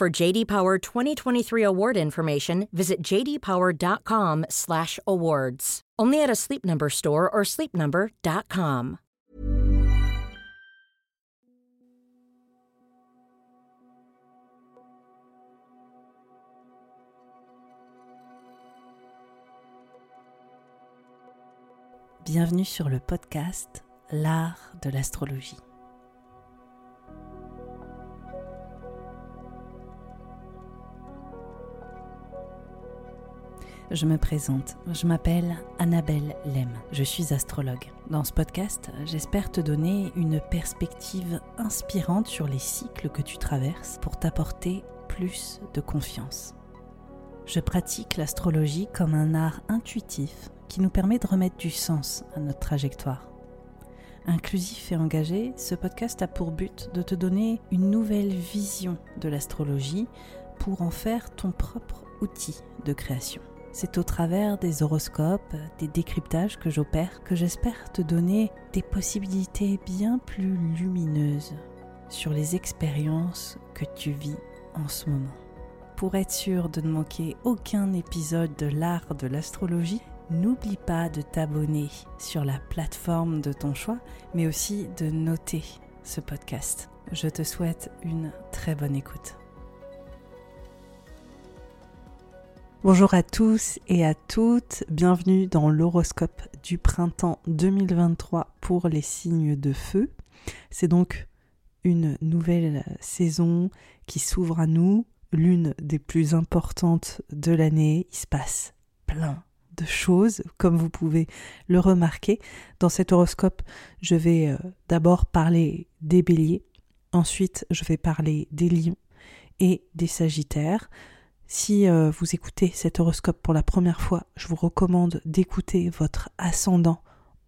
For JD Power 2023 award information, visit jdpower.com/awards. Only at a Sleep Number store or sleepnumber.com. Bienvenue sur le podcast L'art de l'astrologie. Je me présente, je m'appelle Annabelle Lem, je suis astrologue. Dans ce podcast, j'espère te donner une perspective inspirante sur les cycles que tu traverses pour t'apporter plus de confiance. Je pratique l'astrologie comme un art intuitif qui nous permet de remettre du sens à notre trajectoire. Inclusif et engagé, ce podcast a pour but de te donner une nouvelle vision de l'astrologie pour en faire ton propre outil de création. C'est au travers des horoscopes, des décryptages que j'opère que j'espère te donner des possibilités bien plus lumineuses sur les expériences que tu vis en ce moment. Pour être sûr de ne manquer aucun épisode de l'art de l'astrologie, n'oublie pas de t'abonner sur la plateforme de ton choix, mais aussi de noter ce podcast. Je te souhaite une très bonne écoute. Bonjour à tous et à toutes, bienvenue dans l'horoscope du printemps 2023 pour les signes de feu. C'est donc une nouvelle saison qui s'ouvre à nous, l'une des plus importantes de l'année. Il se passe plein de choses, comme vous pouvez le remarquer. Dans cet horoscope, je vais euh, d'abord parler des béliers, ensuite je vais parler des lions et des sagittaires. Si euh, vous écoutez cet horoscope pour la première fois, je vous recommande d'écouter votre ascendant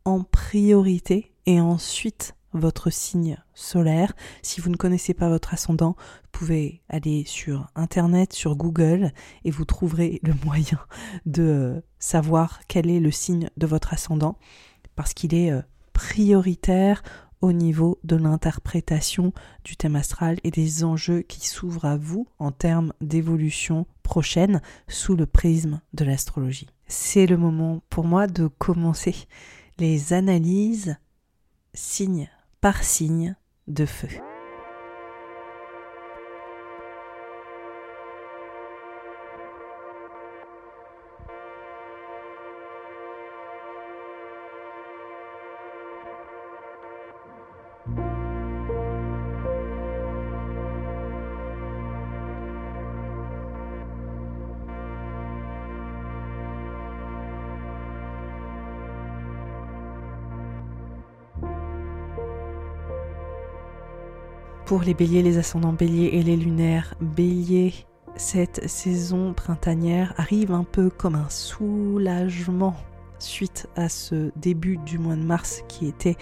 en priorité et ensuite votre signe solaire. Si vous ne connaissez pas votre ascendant, vous pouvez aller sur Internet, sur Google, et vous trouverez le moyen de euh, savoir quel est le signe de votre ascendant, parce qu'il est euh, prioritaire au niveau de l'interprétation du thème astral et des enjeux qui s'ouvrent à vous en termes d'évolution prochaine sous le prisme de l'astrologie. C'est le moment pour moi de commencer les analyses signe par signe de feu. Pour les béliers, les ascendants béliers et les lunaires béliers. Cette saison printanière arrive un peu comme un soulagement suite à ce début du mois de mars qui était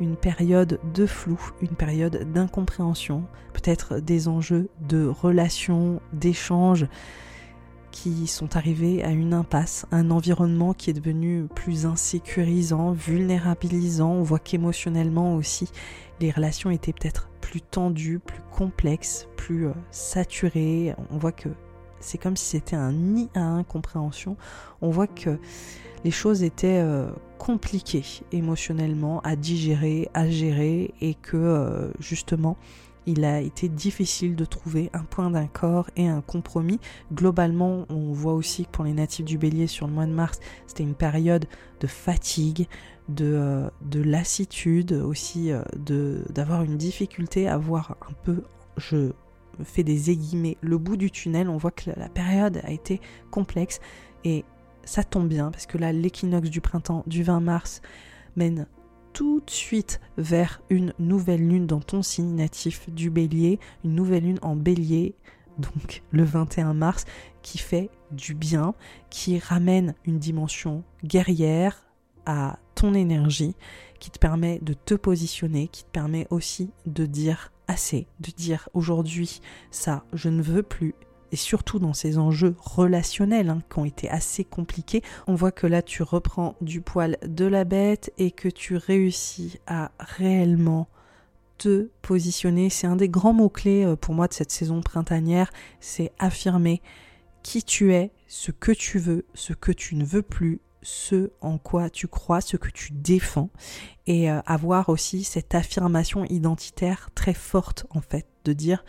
une période de flou, une période d'incompréhension, peut-être des enjeux de relations, d'échanges qui sont arrivés à une impasse, un environnement qui est devenu plus insécurisant, vulnérabilisant. On voit qu'émotionnellement aussi, les relations étaient peut-être plus tendues, plus complexes, plus euh, saturées. On voit que c'est comme si c'était un nid à incompréhension. On voit que les choses étaient euh, compliquées émotionnellement à digérer, à gérer et que euh, justement il a été difficile de trouver un point d'accord et un compromis. Globalement, on voit aussi que pour les natifs du bélier sur le mois de mars, c'était une période de fatigue, de, euh, de lassitude, aussi de d'avoir une difficulté à voir un peu, je fais des aiguillemets, le bout du tunnel. On voit que la période a été complexe et ça tombe bien parce que là, l'équinoxe du printemps du 20 mars mène tout de suite vers une nouvelle lune dans ton signe natif du bélier, une nouvelle lune en bélier, donc le 21 mars, qui fait du bien, qui ramène une dimension guerrière à ton énergie, qui te permet de te positionner, qui te permet aussi de dire assez, de dire aujourd'hui ça, je ne veux plus, et surtout dans ces enjeux relationnels hein, qui ont été assez compliqués, on voit que là tu reprends du poil de la bête et que tu réussis à réellement te positionner. C'est un des grands mots-clés euh, pour moi de cette saison printanière, c'est affirmer qui tu es, ce que tu veux, ce que tu ne veux plus, ce en quoi tu crois, ce que tu défends, et euh, avoir aussi cette affirmation identitaire très forte en fait, de dire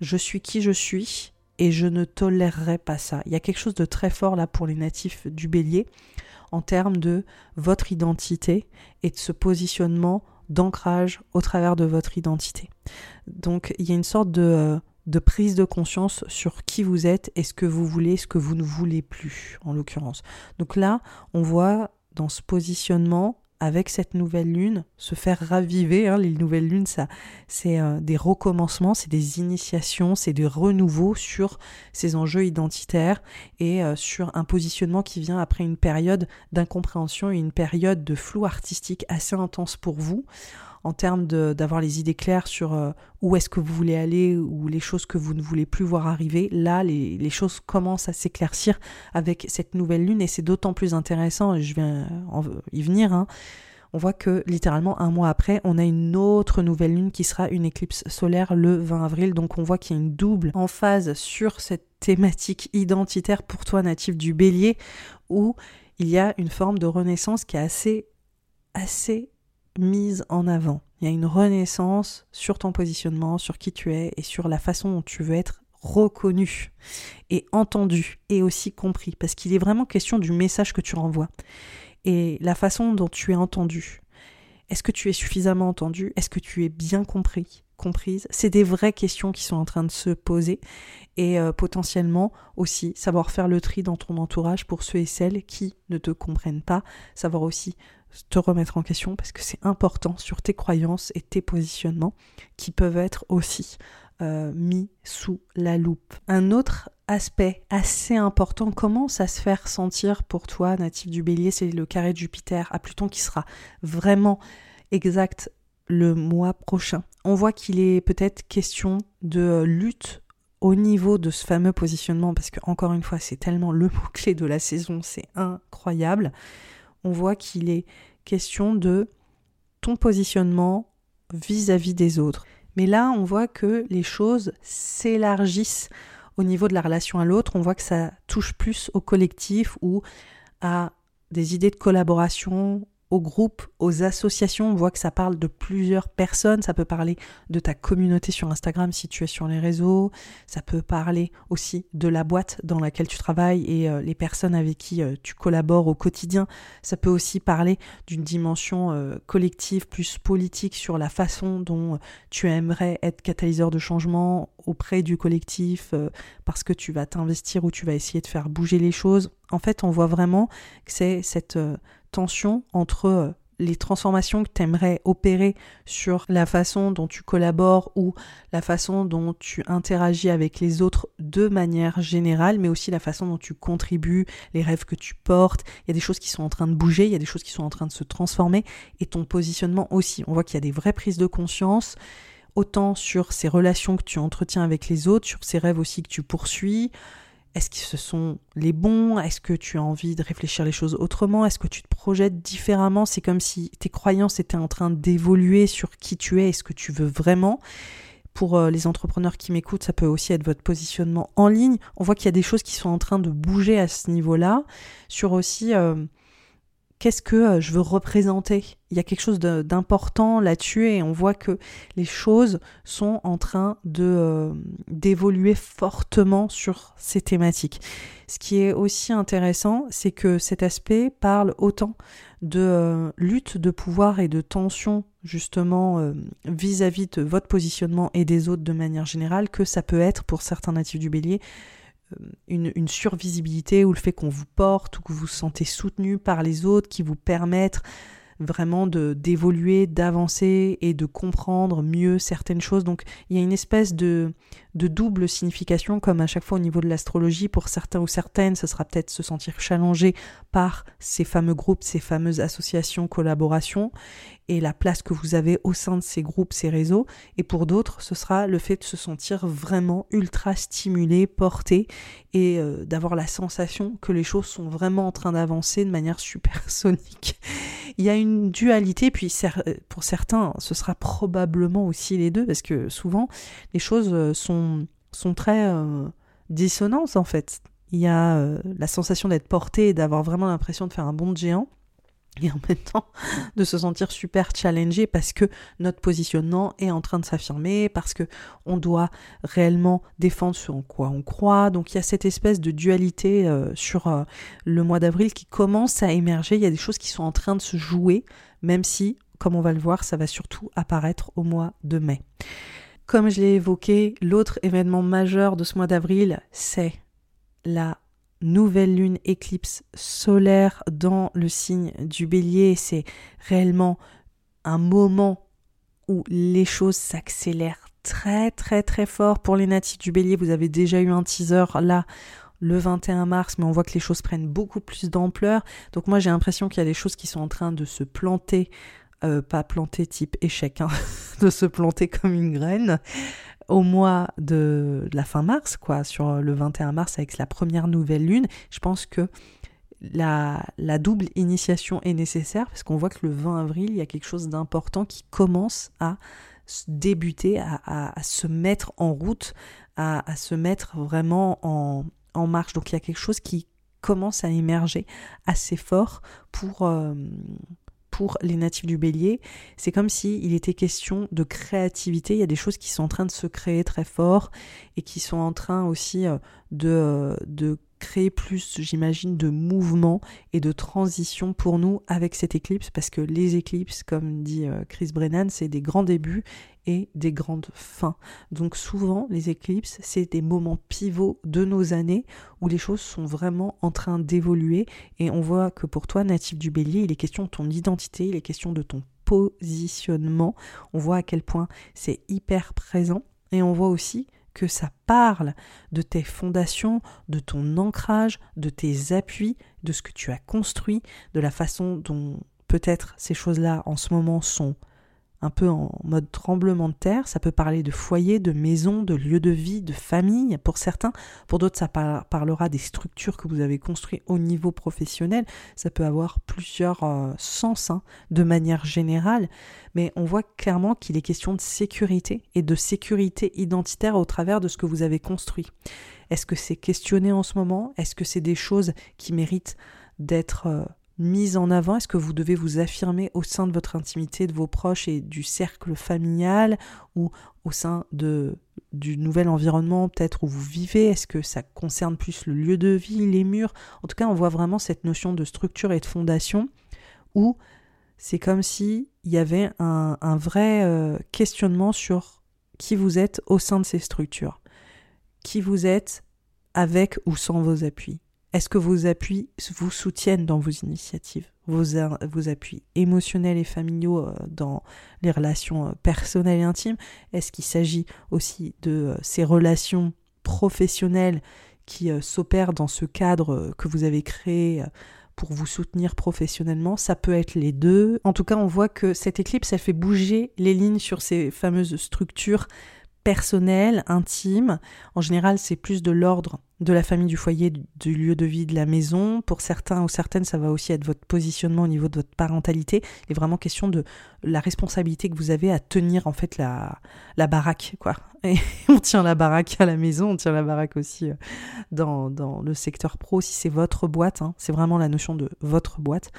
je suis qui je suis, et je ne tolérerai pas ça. Il y a quelque chose de très fort là pour les natifs du bélier en termes de votre identité et de ce positionnement d'ancrage au travers de votre identité. Donc il y a une sorte de, euh, de prise de conscience sur qui vous êtes et ce que vous voulez, ce que vous ne voulez plus en l'occurrence. Donc là, on voit dans ce positionnement avec cette nouvelle lune, se faire raviver. Hein, les nouvelles lunes, ça, c'est euh, des recommencements, c'est des initiations, c'est des renouveaux sur ces enjeux identitaires et euh, sur un positionnement qui vient après une période d'incompréhension et une période de flou artistique assez intense pour vous en termes d'avoir les idées claires sur euh, où est-ce que vous voulez aller ou les choses que vous ne voulez plus voir arriver. Là, les, les choses commencent à s'éclaircir avec cette nouvelle lune et c'est d'autant plus intéressant, et je vais y venir, hein. on voit que littéralement un mois après, on a une autre nouvelle lune qui sera une éclipse solaire le 20 avril. Donc on voit qu'il y a une double en phase sur cette thématique identitaire pour toi natif du bélier où il y a une forme de renaissance qui est assez assez mise en avant. Il y a une renaissance sur ton positionnement, sur qui tu es et sur la façon dont tu veux être reconnu et entendu et aussi compris. Parce qu'il est vraiment question du message que tu renvoies et la façon dont tu es entendu. Est-ce que tu es suffisamment entendu? Est-ce que tu es bien compris comprise? C'est des vraies questions qui sont en train de se poser et euh, potentiellement aussi savoir faire le tri dans ton entourage pour ceux et celles qui ne te comprennent pas, savoir aussi te remettre en question parce que c'est important sur tes croyances et tes positionnements qui peuvent être aussi euh, mis sous la loupe. Un autre aspect assez important commence à se faire sentir pour toi, natif du bélier, c'est le carré de Jupiter à Pluton qui sera vraiment exact le mois prochain. On voit qu'il est peut-être question de lutte au niveau de ce fameux positionnement, parce que encore une fois, c'est tellement le mot-clé de la saison, c'est incroyable on voit qu'il est question de ton positionnement vis-à-vis des autres. Mais là, on voit que les choses s'élargissent au niveau de la relation à l'autre. On voit que ça touche plus au collectif ou à des idées de collaboration, aux groupes, aux associations. On voit que ça parle de plusieurs personnes. Ça peut parler de ta communauté sur Instagram si tu es sur les réseaux. Ça peut parler aussi de la boîte dans laquelle tu travailles et euh, les personnes avec qui euh, tu collabores au quotidien. Ça peut aussi parler d'une dimension euh, collective plus politique sur la façon dont tu aimerais être catalyseur de changement auprès du collectif parce que tu vas t'investir ou tu vas essayer de faire bouger les choses. En fait, on voit vraiment que c'est cette tension entre euh, les transformations que tu aimerais opérer sur la façon dont tu collabores ou la façon dont tu interagis avec les autres de manière générale, mais aussi la façon dont tu contribues, les rêves que tu portes. Il y a des choses qui sont en train de bouger, il y a des choses qui sont en train de se transformer et ton positionnement aussi. On voit qu'il y a des vraies prises de conscience autant sur ces relations que tu entretiens avec les autres, sur ces rêves aussi que tu poursuis, est-ce que ce sont les bons? Est-ce que tu as envie de réfléchir les choses autrement? Est-ce que tu te projettes différemment? C'est comme si tes croyances étaient en train d'évoluer sur qui tu es et ce que tu veux vraiment. Pour euh, les entrepreneurs qui m'écoutent, ça peut aussi être votre positionnement en ligne. On voit qu'il y a des choses qui sont en train de bouger à ce niveau-là. Sur aussi euh, qu'est-ce que euh, je veux représenter? Il y a quelque chose d'important là-dessus et on voit que les choses sont en train euh, d'évoluer fortement sur ces thématiques. Ce qui est aussi intéressant, c'est que cet aspect parle autant de euh, lutte de pouvoir et de tension justement vis-à-vis -vis de votre positionnement et des autres de manière générale que ça peut être pour certains natifs du bélier une, survisibilité ou le fait qu'on vous porte ou que vous vous sentez soutenu par les autres qui vous permettent vraiment de d'évoluer, d'avancer et de comprendre mieux certaines choses. Donc il y a une espèce de, de double signification comme à chaque fois au niveau de l'astrologie. Pour certains ou certaines, ce sera peut-être se sentir challengé par ces fameux groupes, ces fameuses associations, collaborations et la place que vous avez au sein de ces groupes, ces réseaux. Et pour d'autres, ce sera le fait de se sentir vraiment ultra stimulé, porté et euh, d'avoir la sensation que les choses sont vraiment en train d'avancer de manière supersonique. Il y a une dualité, puis euh, pour certains, ce sera probablement aussi les deux, parce que souvent, les choses euh, sont, très dissonantes en fait. Il y a la sensation d'être porté et d'avoir vraiment l'impression de faire un bond de géant et en même temps de se sentir super challengé parce que notre positionnement est en train de s'affirmer, parce que on doit réellement défendre ce en quoi on croit. Donc il y a cette espèce de dualité euh, sur euh, le mois d'avril qui commence à émerger. Il y a des choses qui sont en train de se jouer, même si, comme on va le voir, ça va surtout apparaître au mois de mai. Comme je l'ai évoqué, l'autre événement majeur de ce mois d'avril, c'est la nouvelle lune éclipse solaire dans le signe du bélier. C'est réellement un moment où les choses s'accélèrent très très très fort. Pour les natifs du bélier, vous avez déjà eu un teaser là le 21 mars, mais on voit que les choses prennent beaucoup plus d'ampleur. Donc moi j'ai l'impression qu'il y a des choses qui sont en train de se planter, euh, pas planter type échec, hein, de se planter comme une graine au mois de, la fin mars, quoi, sur le 21 mars avec la première nouvelle lune, je pense que la, double initiation est nécessaire parce qu'on voit que le 20 avril, il y a quelque chose d'important qui commence à débuter, à, se mettre en route, à, se mettre vraiment en, en, marche. Donc il y a quelque chose qui commence à émerger assez fort pour, euh, pour les natifs du bélier, c'est comme si il était question de créativité. Il y a des choses qui sont en train de se créer très fort et qui sont en train aussi euh, de, euh, de créer plus, j'imagine, de mouvement et de transition pour nous avec cette éclipse, parce que les éclipses, comme dit euh, Chris Brennan, c'est des grands débuts et des grandes fins. Donc souvent, les éclipses, c'est des moments pivots de nos années où les choses sont vraiment en train d'évoluer et on voit que pour toi, natif du bélier, il est question de ton identité, il est question de ton positionnement. On voit à quel point c'est hyper présent et on voit aussi que ça parle de tes fondations, de ton ancrage, de tes appuis, de ce que tu as construit, de la façon dont peut-être ces choses-là en ce moment sont un peu en mode tremblement de terre. Ça peut parler de foyer, de maison, de lieu de vie, de famille pour certains. Pour d'autres, ça parlera des structures que vous avez construites au niveau professionnel. Ça peut avoir plusieurs euh, sens hein, de manière générale. Mais on voit clairement qu'il est question de sécurité et de sécurité identitaire au travers de ce que vous avez construit. Est-ce que c'est questionné en ce moment? Est-ce que c'est des choses qui méritent d'être... Euh, mise en avant Est-ce que vous devez vous affirmer au sein de votre intimité, de vos proches et du cercle familial ou au sein de, du nouvel environnement peut-être où vous vivez? Est-ce que ça concerne plus le lieu de vie, les murs? En tout cas, on voit vraiment cette notion de structure et de fondation où c'est comme si il y avait un, vrai euh, questionnement sur qui vous êtes au sein de ces structures, qui vous êtes avec ou sans vos appuis. Est-ce que vos appuis vous soutiennent dans vos initiatives vos, appuis émotionnels et familiaux euh, dans les relations euh, personnelles et intimes? Est-ce qu'il s'agit aussi de ces relations professionnelles qui s'opèrent dans ce cadre que vous avez créé pour vous soutenir professionnellement, ça peut être les deux. En tout cas, on voit que cette éclipse, elle fait bouger les lignes sur ces fameuses structures personnelles, intimes. En général, c'est plus de l'ordre de la famille, du foyer, du lieu de vie, de la maison. Pour certains ou certaines, ça va aussi être votre positionnement au niveau de votre parentalité. Il est vraiment question de la responsabilité que vous avez à tenir en fait la, baraque, quoi. On tient la baraque à la maison, on tient la baraque aussi euh, dans, dans le secteur pro, si c'est votre boîte. Hein. c'est vraiment la notion de votre boîte.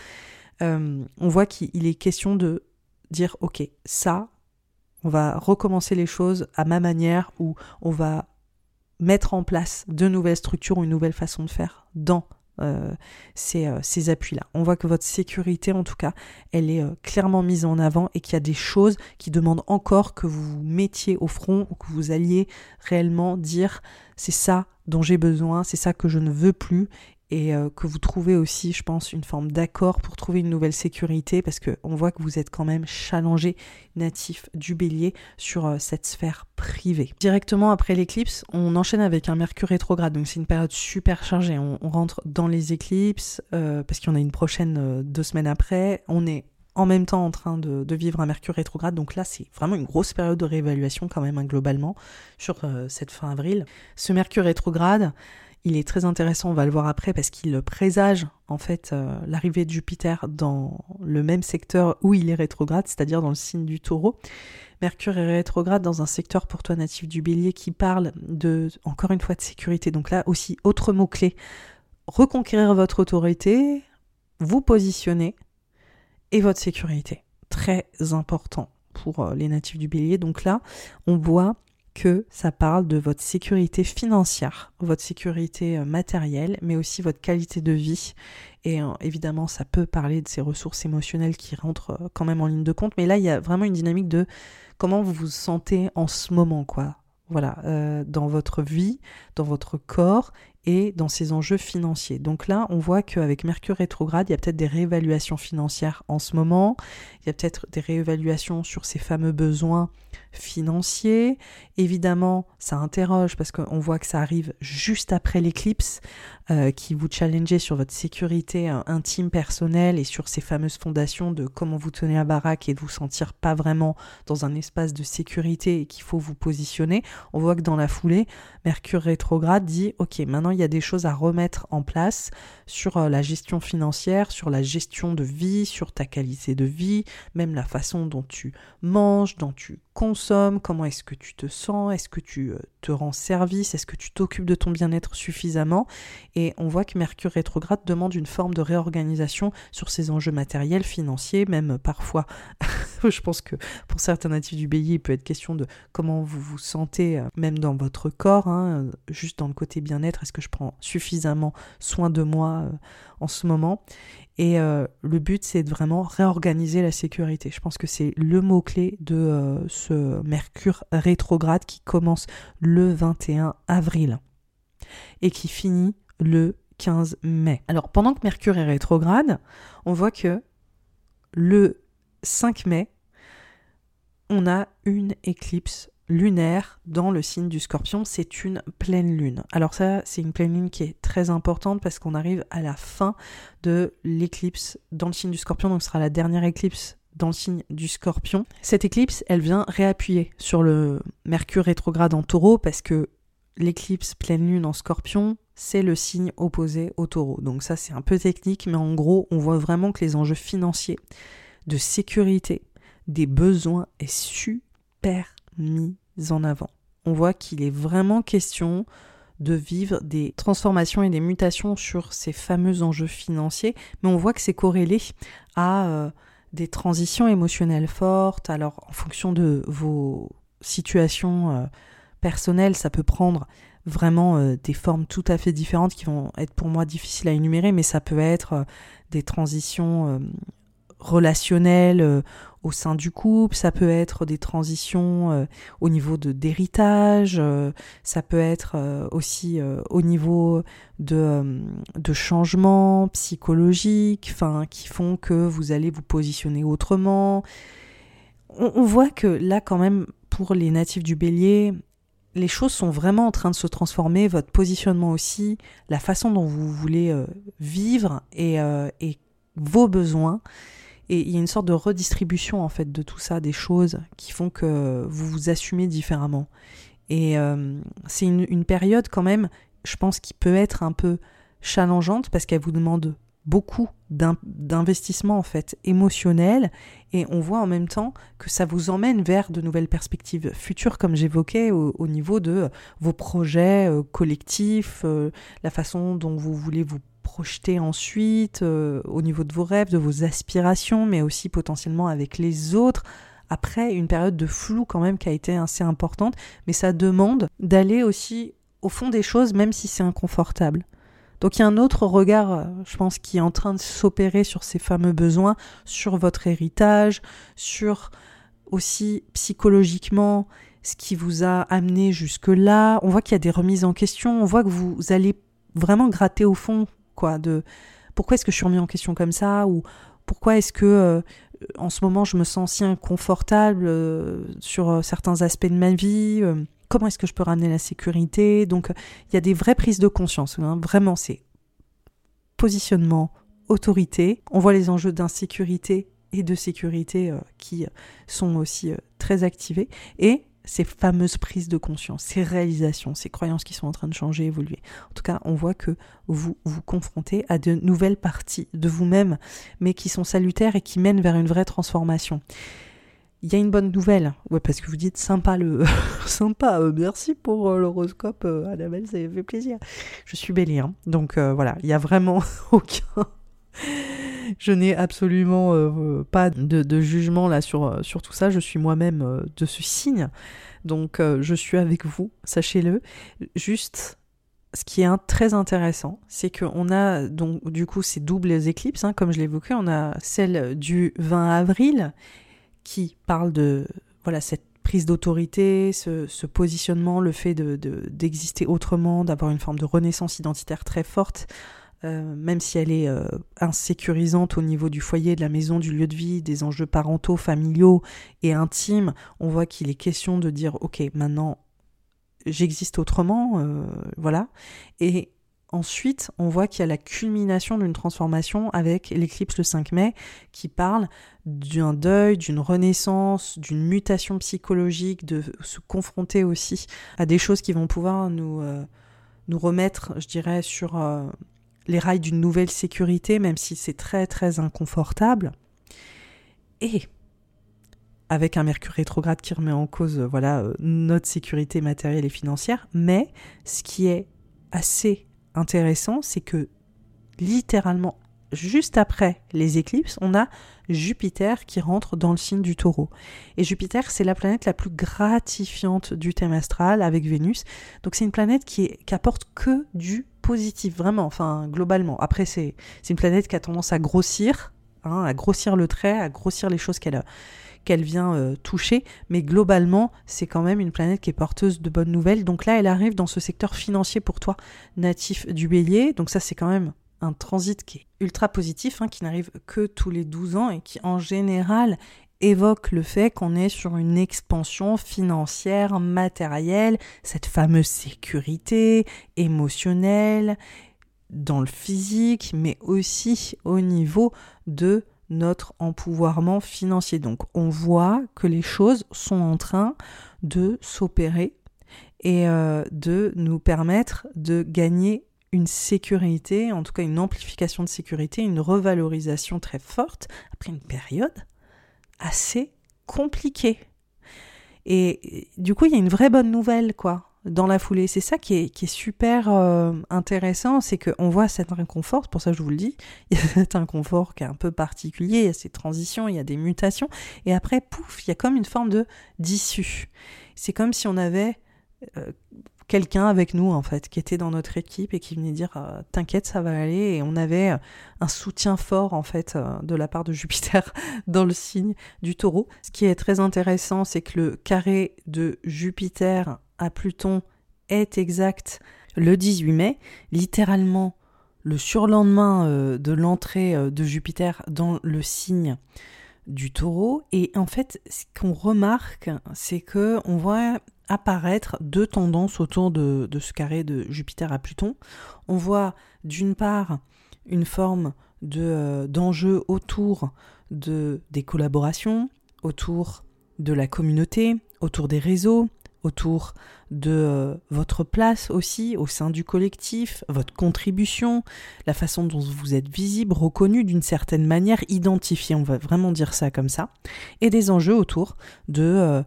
Euh, on voit qu'il est question de dire, ok, ça, on va recommencer les choses à ma manière, ou on va mettre en place de nouvelles structures une nouvelle façon de faire dans euh, euh, ces, appuis-là. On voit que votre sécurité, en tout cas, elle est euh, clairement mise en avant et qu'il y a des choses qui demandent encore que vous vous mettiez au front ou que vous alliez réellement dire c'est ça dont j'ai besoin, c'est ça que je ne veux plus et euh, que vous trouvez aussi, je pense, une forme d'accord pour trouver une nouvelle sécurité parce qu'on voit que vous êtes quand même challengé natif du bélier sur euh, cette sphère privée. Directement après l'éclipse, on enchaîne avec un Mercure rétrograde, donc c'est une période super chargée. On, rentre dans les éclipses euh, parce qu'il y en a une prochaine deux semaines après. On est en même temps en train de, vivre un Mercure rétrograde. Donc là, c'est vraiment une grosse période de réévaluation quand même, hein, globalement, sur cette fin avril. Ce Mercure rétrograde, il est très intéressant, on va le voir après, parce qu'il présage en fait euh, l'arrivée de Jupiter dans le même secteur où il est rétrograde, c'est-à-dire dans le signe du taureau. Mercure est rétrograde dans un secteur pour toi natif du bélier qui parle de, encore une fois, de sécurité. Donc là aussi, autre mot-clé, reconquérir votre autorité, vous positionner et votre sécurité. Très important pour euh, les natifs du bélier. Donc là, on voit que ça parle de votre sécurité financière, votre sécurité euh, matérielle, mais aussi votre qualité de vie. Et euh, évidemment, ça peut parler de ces ressources émotionnelles qui rentrent euh, quand même en ligne de compte. Mais là, il y a vraiment une dynamique de comment vous vous sentez en ce moment, quoi. Voilà, dans votre vie, dans votre corps et dans ces enjeux financiers. Donc là, on voit qu'avec Mercure rétrograde, il y a peut-être des réévaluations financières en ce moment, il y a peut-être des réévaluations sur ces fameux besoins financier. Évidemment, ça interroge parce qu'on voit que ça arrive juste après l'éclipse euh, qui vous challenge sur votre sécurité euh, intime personnelle et sur ces fameuses fondations de comment vous tenez la baraque et de vous sentir pas vraiment dans un espace de sécurité et qu'il faut vous positionner. On voit que dans la foulée, Mercure rétrograde dit OK, maintenant il y a des choses à remettre en place sur euh, la gestion financière, sur la gestion de vie, sur ta qualité de vie, même la façon dont tu manges, dont tu consommes, comment est-ce que tu te sens, est-ce que tu euh, te rends service, est-ce que tu t'occupes de ton bien-être suffisamment. Et on voit que Mercure rétrograde demande une forme de réorganisation sur ces enjeux matériels, financiers, même parfois, je pense que pour certains natifs du bélier, il peut être question de comment vous vous sentez, euh, même dans votre corps, hein, juste dans le côté bien-être, est-ce que je prends suffisamment soin de moi euh, en ce moment? Et euh, le but, c'est de vraiment réorganiser la sécurité. Je pense que c'est le mot-clé de euh, ce Mercure rétrograde qui commence le 21 avril et qui finit le 15 mai. Alors pendant que Mercure est rétrograde, on voit que le 5 mai, on a une éclipse lunaire dans le signe du scorpion, c'est une pleine lune. Alors ça, c'est une pleine lune qui est très importante parce qu'on arrive à la fin de l'éclipse dans le signe du scorpion, donc ce sera la dernière éclipse dans le signe du scorpion. Cette éclipse, elle vient réappuyer sur le Mercure rétrograde en taureau parce que l'éclipse pleine lune en scorpion, c'est le signe opposé au taureau. Donc ça, c'est un peu technique, mais en gros, on voit vraiment que les enjeux financiers, de sécurité, des besoins est super mis en avant. On voit qu'il est vraiment question de vivre des transformations et des mutations sur ces fameux enjeux financiers, mais on voit que c'est corrélé à euh, des transitions émotionnelles fortes. Alors en fonction de vos situations euh, personnelles, ça peut prendre vraiment euh, des formes tout à fait différentes qui vont être pour moi difficiles à énumérer, mais ça peut être des transitions relationnelles au sein du couple, ça peut être des transitions au niveau de d'héritage, ça peut être aussi au niveau de, de changements psychologiques, qui font que vous allez vous positionner autrement. on voit que là quand même pour les natifs du bélier, les choses sont vraiment en train de se transformer, votre positionnement aussi, la façon dont vous voulez euh, vivre euh, et, vos besoins. Et il y a une sorte de redistribution en fait de tout ça, des choses qui font que vous vous assumez différemment. Et euh, c'est une, période quand même, je pense, qui peut être un peu challengeante parce qu'elle vous demande beaucoup d'investissement en fait émotionnel et on voit en même temps que ça vous emmène vers de nouvelles perspectives futures comme j'évoquais au, niveau de vos projets euh, collectifs, euh, la façon dont vous voulez vous projeter ensuite euh, au niveau de vos rêves, de vos aspirations, mais aussi potentiellement avec les autres. Après une période de flou quand même qui a été assez importante, mais ça demande d'aller aussi au fond des choses même si c'est inconfortable. Donc il y a un autre regard, euh, je pense, qui est en train de s'opérer sur ces fameux besoins, sur votre héritage, sur aussi psychologiquement ce qui vous a amené jusque-là. On voit qu'il y a des remises en question, on voit que vous allez vraiment gratter au fond, de pourquoi est-ce que je suis remis en question comme ça, ou pourquoi est-ce que euh, en ce moment je me sens si inconfortable euh, sur certains aspects de ma vie comment est-ce que je peux ramener la sécurité? Donc il y a des vraies prises de conscience, hein. vraiment c'est positionnement, autorité, on voit les enjeux d'insécurité et de sécurité euh, qui sont aussi euh, très activés, et ces fameuses prises de conscience, ces réalisations, ces croyances qui sont en train de changer, évoluer. En tout cas, on voit que vous vous confrontez à de nouvelles parties de vous-même, mais qui sont salutaires et qui mènent vers une vraie transformation il y a une bonne nouvelle. Ouais, parce que vous dites sympa le sympa. Euh, merci pour euh, l'horoscope, euh, Annabelle, ça fait plaisir. Je suis bélier, hein. donc voilà, il y a vraiment aucun. Je n'ai absolument pas de, jugement là sur, sur tout ça. Je suis moi-même de ce signe, donc je suis avec vous, sachez-le. Juste, ce qui est très intéressant, c'est qu'on a donc du coup ces doubles éclipses, hein, comme je l'évoquais. On a celle du 20 avril qui parle de voilà cette prise d'autorité, ce, positionnement, le fait d'exister de, autrement, d'avoir une forme de renaissance identitaire très forte, euh, même si elle est euh, insécurisante au niveau du foyer, de la maison, du lieu de vie, des enjeux parentaux, familiaux et intimes, on voit qu'il est question de dire ok maintenant j'existe autrement, euh, voilà, et Ensuite, on voit qu'il y a la culmination d'une transformation avec l'éclipse le 5 mai qui parle d'un deuil, d'une renaissance, d'une mutation psychologique, de se confronter aussi à des choses qui vont pouvoir nous, nous remettre, je dirais, sur les rails d'une nouvelle sécurité, même si c'est très très inconfortable. Et avec un Mercure rétrograde qui remet en cause voilà euh, notre sécurité matérielle et financière, mais ce qui est assez intéressant, c'est que littéralement, juste après les éclipses, on a Jupiter qui rentre dans le signe du taureau. Et Jupiter, c'est la planète la plus gratifiante du thème astral avec Vénus. Donc c'est une planète qui, est, apporte que du positif, vraiment, enfin globalement. Après, c'est une planète qui a tendance à grossir, hein, à grossir le trait, à grossir les choses qu'elle vient euh, toucher, mais globalement, c'est quand même une planète qui est porteuse de bonnes nouvelles. Donc là, elle arrive dans ce secteur financier pour toi, natif du bélier. Donc ça, c'est quand même un transit qui est ultra positif, hein, qui n'arrive que tous les 12 ans et qui, en général, évoque le fait qu'on est sur une expansion financière, matérielle, cette fameuse sécurité émotionnelle, dans le physique, mais aussi au niveau de notre empouvoirment financier. Donc on voit que les choses sont en train de s'opérer et euh, de nous permettre de gagner une sécurité, en tout cas une amplification de sécurité, une revalorisation très forte après une période assez compliquée. Et du coup, il y a une vraie bonne nouvelle, quoi dans la foulée. C'est ça qui est, qui est super euh, intéressant, c'est qu'on voit cet inconfort, pour ça je vous le dis, il y a cet inconfort qui est un peu particulier, il y a ces transitions, il y a des mutations, et après, pouf, il y a comme une forme de d'issue. C'est comme si on avait euh, quelqu'un avec nous en fait, qui était dans notre équipe et qui venait dire euh, t'inquiète ça va aller et on avait un soutien fort en fait de la part de Jupiter dans le signe du Taureau. Ce qui est très intéressant, c'est que le carré de Jupiter à Pluton est exact le 18 mai, littéralement le surlendemain euh, de l'entrée euh, de Jupiter dans le signe du taureau. Et en fait, ce qu'on remarque, c'est que on voit apparaître deux tendances autour de, ce carré de Jupiter à Pluton. On voit d'une part une forme euh, d'enjeu autour de, des collaborations, autour de la communauté, autour des réseaux, autour de euh, votre place aussi au sein du collectif, votre contribution, la façon dont vous êtes visible, reconnu d'une certaine manière, identifié, on va vraiment dire ça comme ça, et des enjeux autour de euh,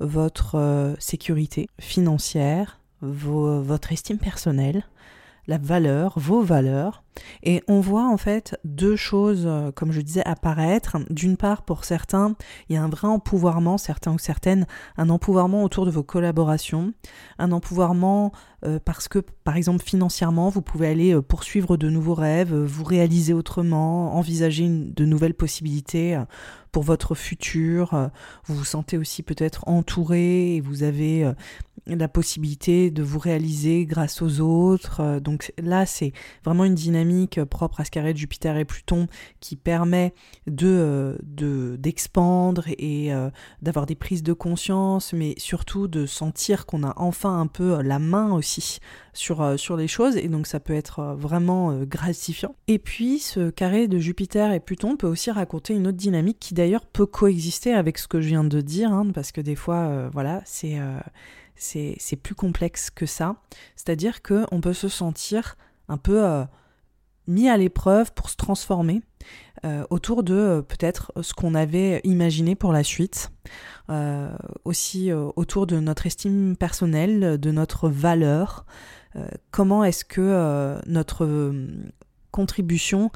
votre euh, sécurité financière, votre estime personnelle, la valeur, vos valeurs. Et on voit en fait deux choses, euh, comme je disais, apparaître. D'une part, pour certains, il y a un vrai empouvoirment, certains ou certaines, un empouvoirment autour de vos collaborations, un empouvoirment euh, parce que, par exemple, financièrement, vous pouvez aller euh, poursuivre de nouveaux rêves, vous réaliser autrement, envisager de nouvelles possibilités pour votre futur. Vous vous sentez aussi peut-être entouré et vous avez la possibilité de vous réaliser grâce aux autres. Euh, donc là, c'est vraiment une dynamique propre à ce carré de Jupiter et Pluton qui permet de euh, d'expandre et euh, d'avoir des prises de conscience, mais surtout de sentir qu'on a enfin un peu la main aussi sur, sur les choses, et donc ça peut être vraiment gratifiant. Et puis, ce carré de Jupiter et Pluton peut aussi raconter une autre dynamique qui d'ailleurs peut coexister avec ce que je viens de dire, hein, parce que des fois, voilà, c'est c'est plus complexe que ça. C'est-à-dire qu'on peut se sentir un peu euh, mis à l'épreuve pour se transformer euh, autour de euh, peut-être ce qu'on avait imaginé pour la suite. aussi autour de notre estime personnelle, de notre valeur. comment est-ce que notre contribution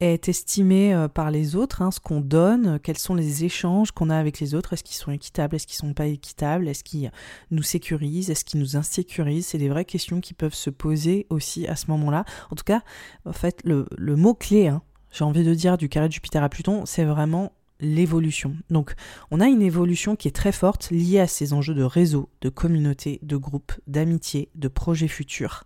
est estimé euh, par les autres, hein, ce qu'on donne, quels sont les échanges qu'on a avec les autres, est-ce qu'ils sont équitables, est-ce qu'ils sont pas équitables, est-ce qu'ils nous sécurisent, est-ce qu'ils nous insécurisent, c'est des vraies questions qui peuvent se poser aussi à ce moment-là. En tout cas, en fait, le, mot-clé, hein, j'ai envie de dire, du carré de Jupiter à Pluton, c'est vraiment l'évolution. Donc on a une évolution qui est très forte liée à ces enjeux de réseau, de communauté, de groupe, d'amitié, de projets futurs.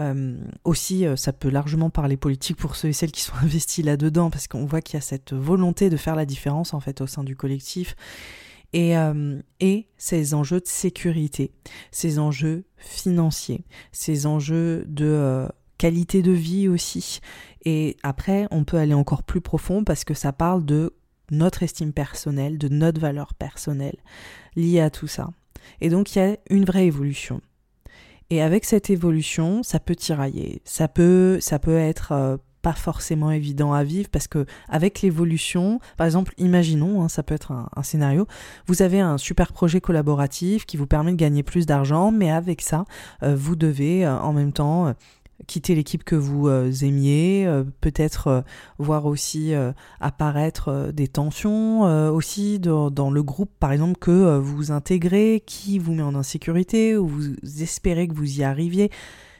Euh, aussi, euh, ça peut largement parler politique pour ceux et celles qui sont investis là-dedans, parce qu'on voit qu'il y a cette volonté de faire la différence en fait au sein du collectif. Et, euh, et ces enjeux de sécurité, ces enjeux financiers, ces enjeux de qualité de vie aussi. Et après, on peut aller encore plus profond parce que ça parle de notre estime personnelle, de notre valeur personnelle liée à tout ça. Et donc il y a une vraie évolution. Et avec cette évolution, ça peut tirailler, ça peut, ça peut être euh, pas forcément évident à vivre parce que avec l'évolution, par exemple, imaginons, hein, ça peut être un, scénario, vous avez un super projet collaboratif qui vous permet de gagner plus d'argent, mais avec ça, euh, vous devez euh, en même temps quitter l'équipe que vous euh, aimiez, euh, peut-être euh, voir aussi apparaître des tensions aussi dans, le groupe par exemple que vous intégrez, qui vous met en insécurité ou vous espérez que vous y arriviez.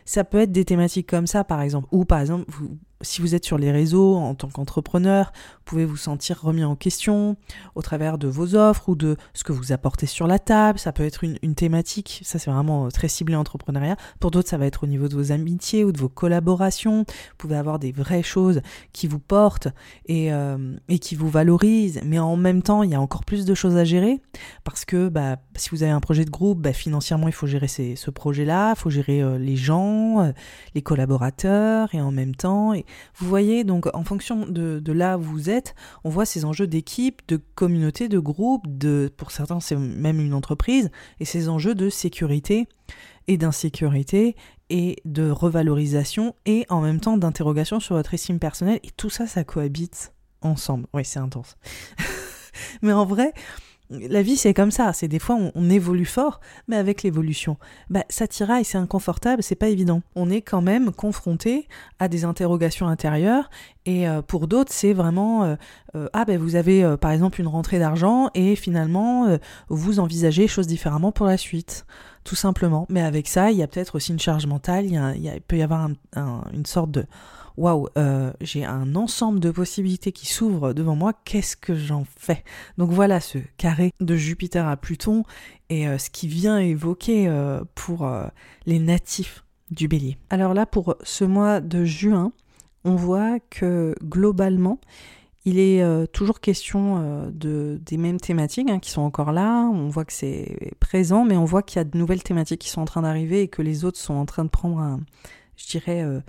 Ça peut être des thématiques comme ça par exemple, ou par exemple vous, si vous êtes sur les réseaux en tant qu'entrepreneur, vous pouvez vous sentir remis en question au travers de vos offres ou de ce que vous apportez sur la table. Ça peut être une, thématique, ça c'est vraiment euh, très ciblé entrepreneuriat. Pour d'autres, ça va être au niveau de vos amitiés ou de vos collaborations. Vous pouvez avoir des vraies choses qui vous portent et, euh, qui vous valorisent, mais en même temps, il y a encore plus de choses à gérer parce que bah, si vous avez un projet de groupe, bah, financièrement, il faut gérer ce projet-là, il faut gérer euh, les gens, les collaborateurs et en même temps. Vous voyez, donc en fonction de, là où vous êtes, on voit ces enjeux d'équipe, de communauté, de groupe, de, pour certains c'est même une entreprise, et ces enjeux de sécurité et d'insécurité et de revalorisation et en même temps d'interrogation sur votre estime personnelle. Et tout ça, ça cohabite ensemble. Oui, c'est intense. Mais en vrai, la vie c'est comme ça, c'est des fois on, évolue fort, mais avec l'évolution, bah ça tiraille, c'est inconfortable, c'est pas évident. On est quand même confronté à des interrogations intérieures et euh, pour d'autres c'est vraiment euh, euh, ah ben vous avez par exemple une rentrée d'argent et finalement vous envisagez les choses différemment pour la suite. tout simplement. Mais avec ça, il y a peut-être aussi une charge mentale, il, peut y avoir une sorte de waouh, euh, j'ai un ensemble de possibilités qui s'ouvrent devant moi, qu'est-ce que j'en fais? Donc voilà ce carré de Jupiter à Pluton et euh, ce qui vient évoquer euh, pour les natifs du bélier. Alors là, pour ce mois de juin, on voit que globalement, il est toujours question de, des mêmes thématiques hein, qui sont encore là. On voit que c'est présent, mais on voit qu'il y a de nouvelles thématiques qui sont en train d'arriver et que les autres sont en train de prendre un, je dirais,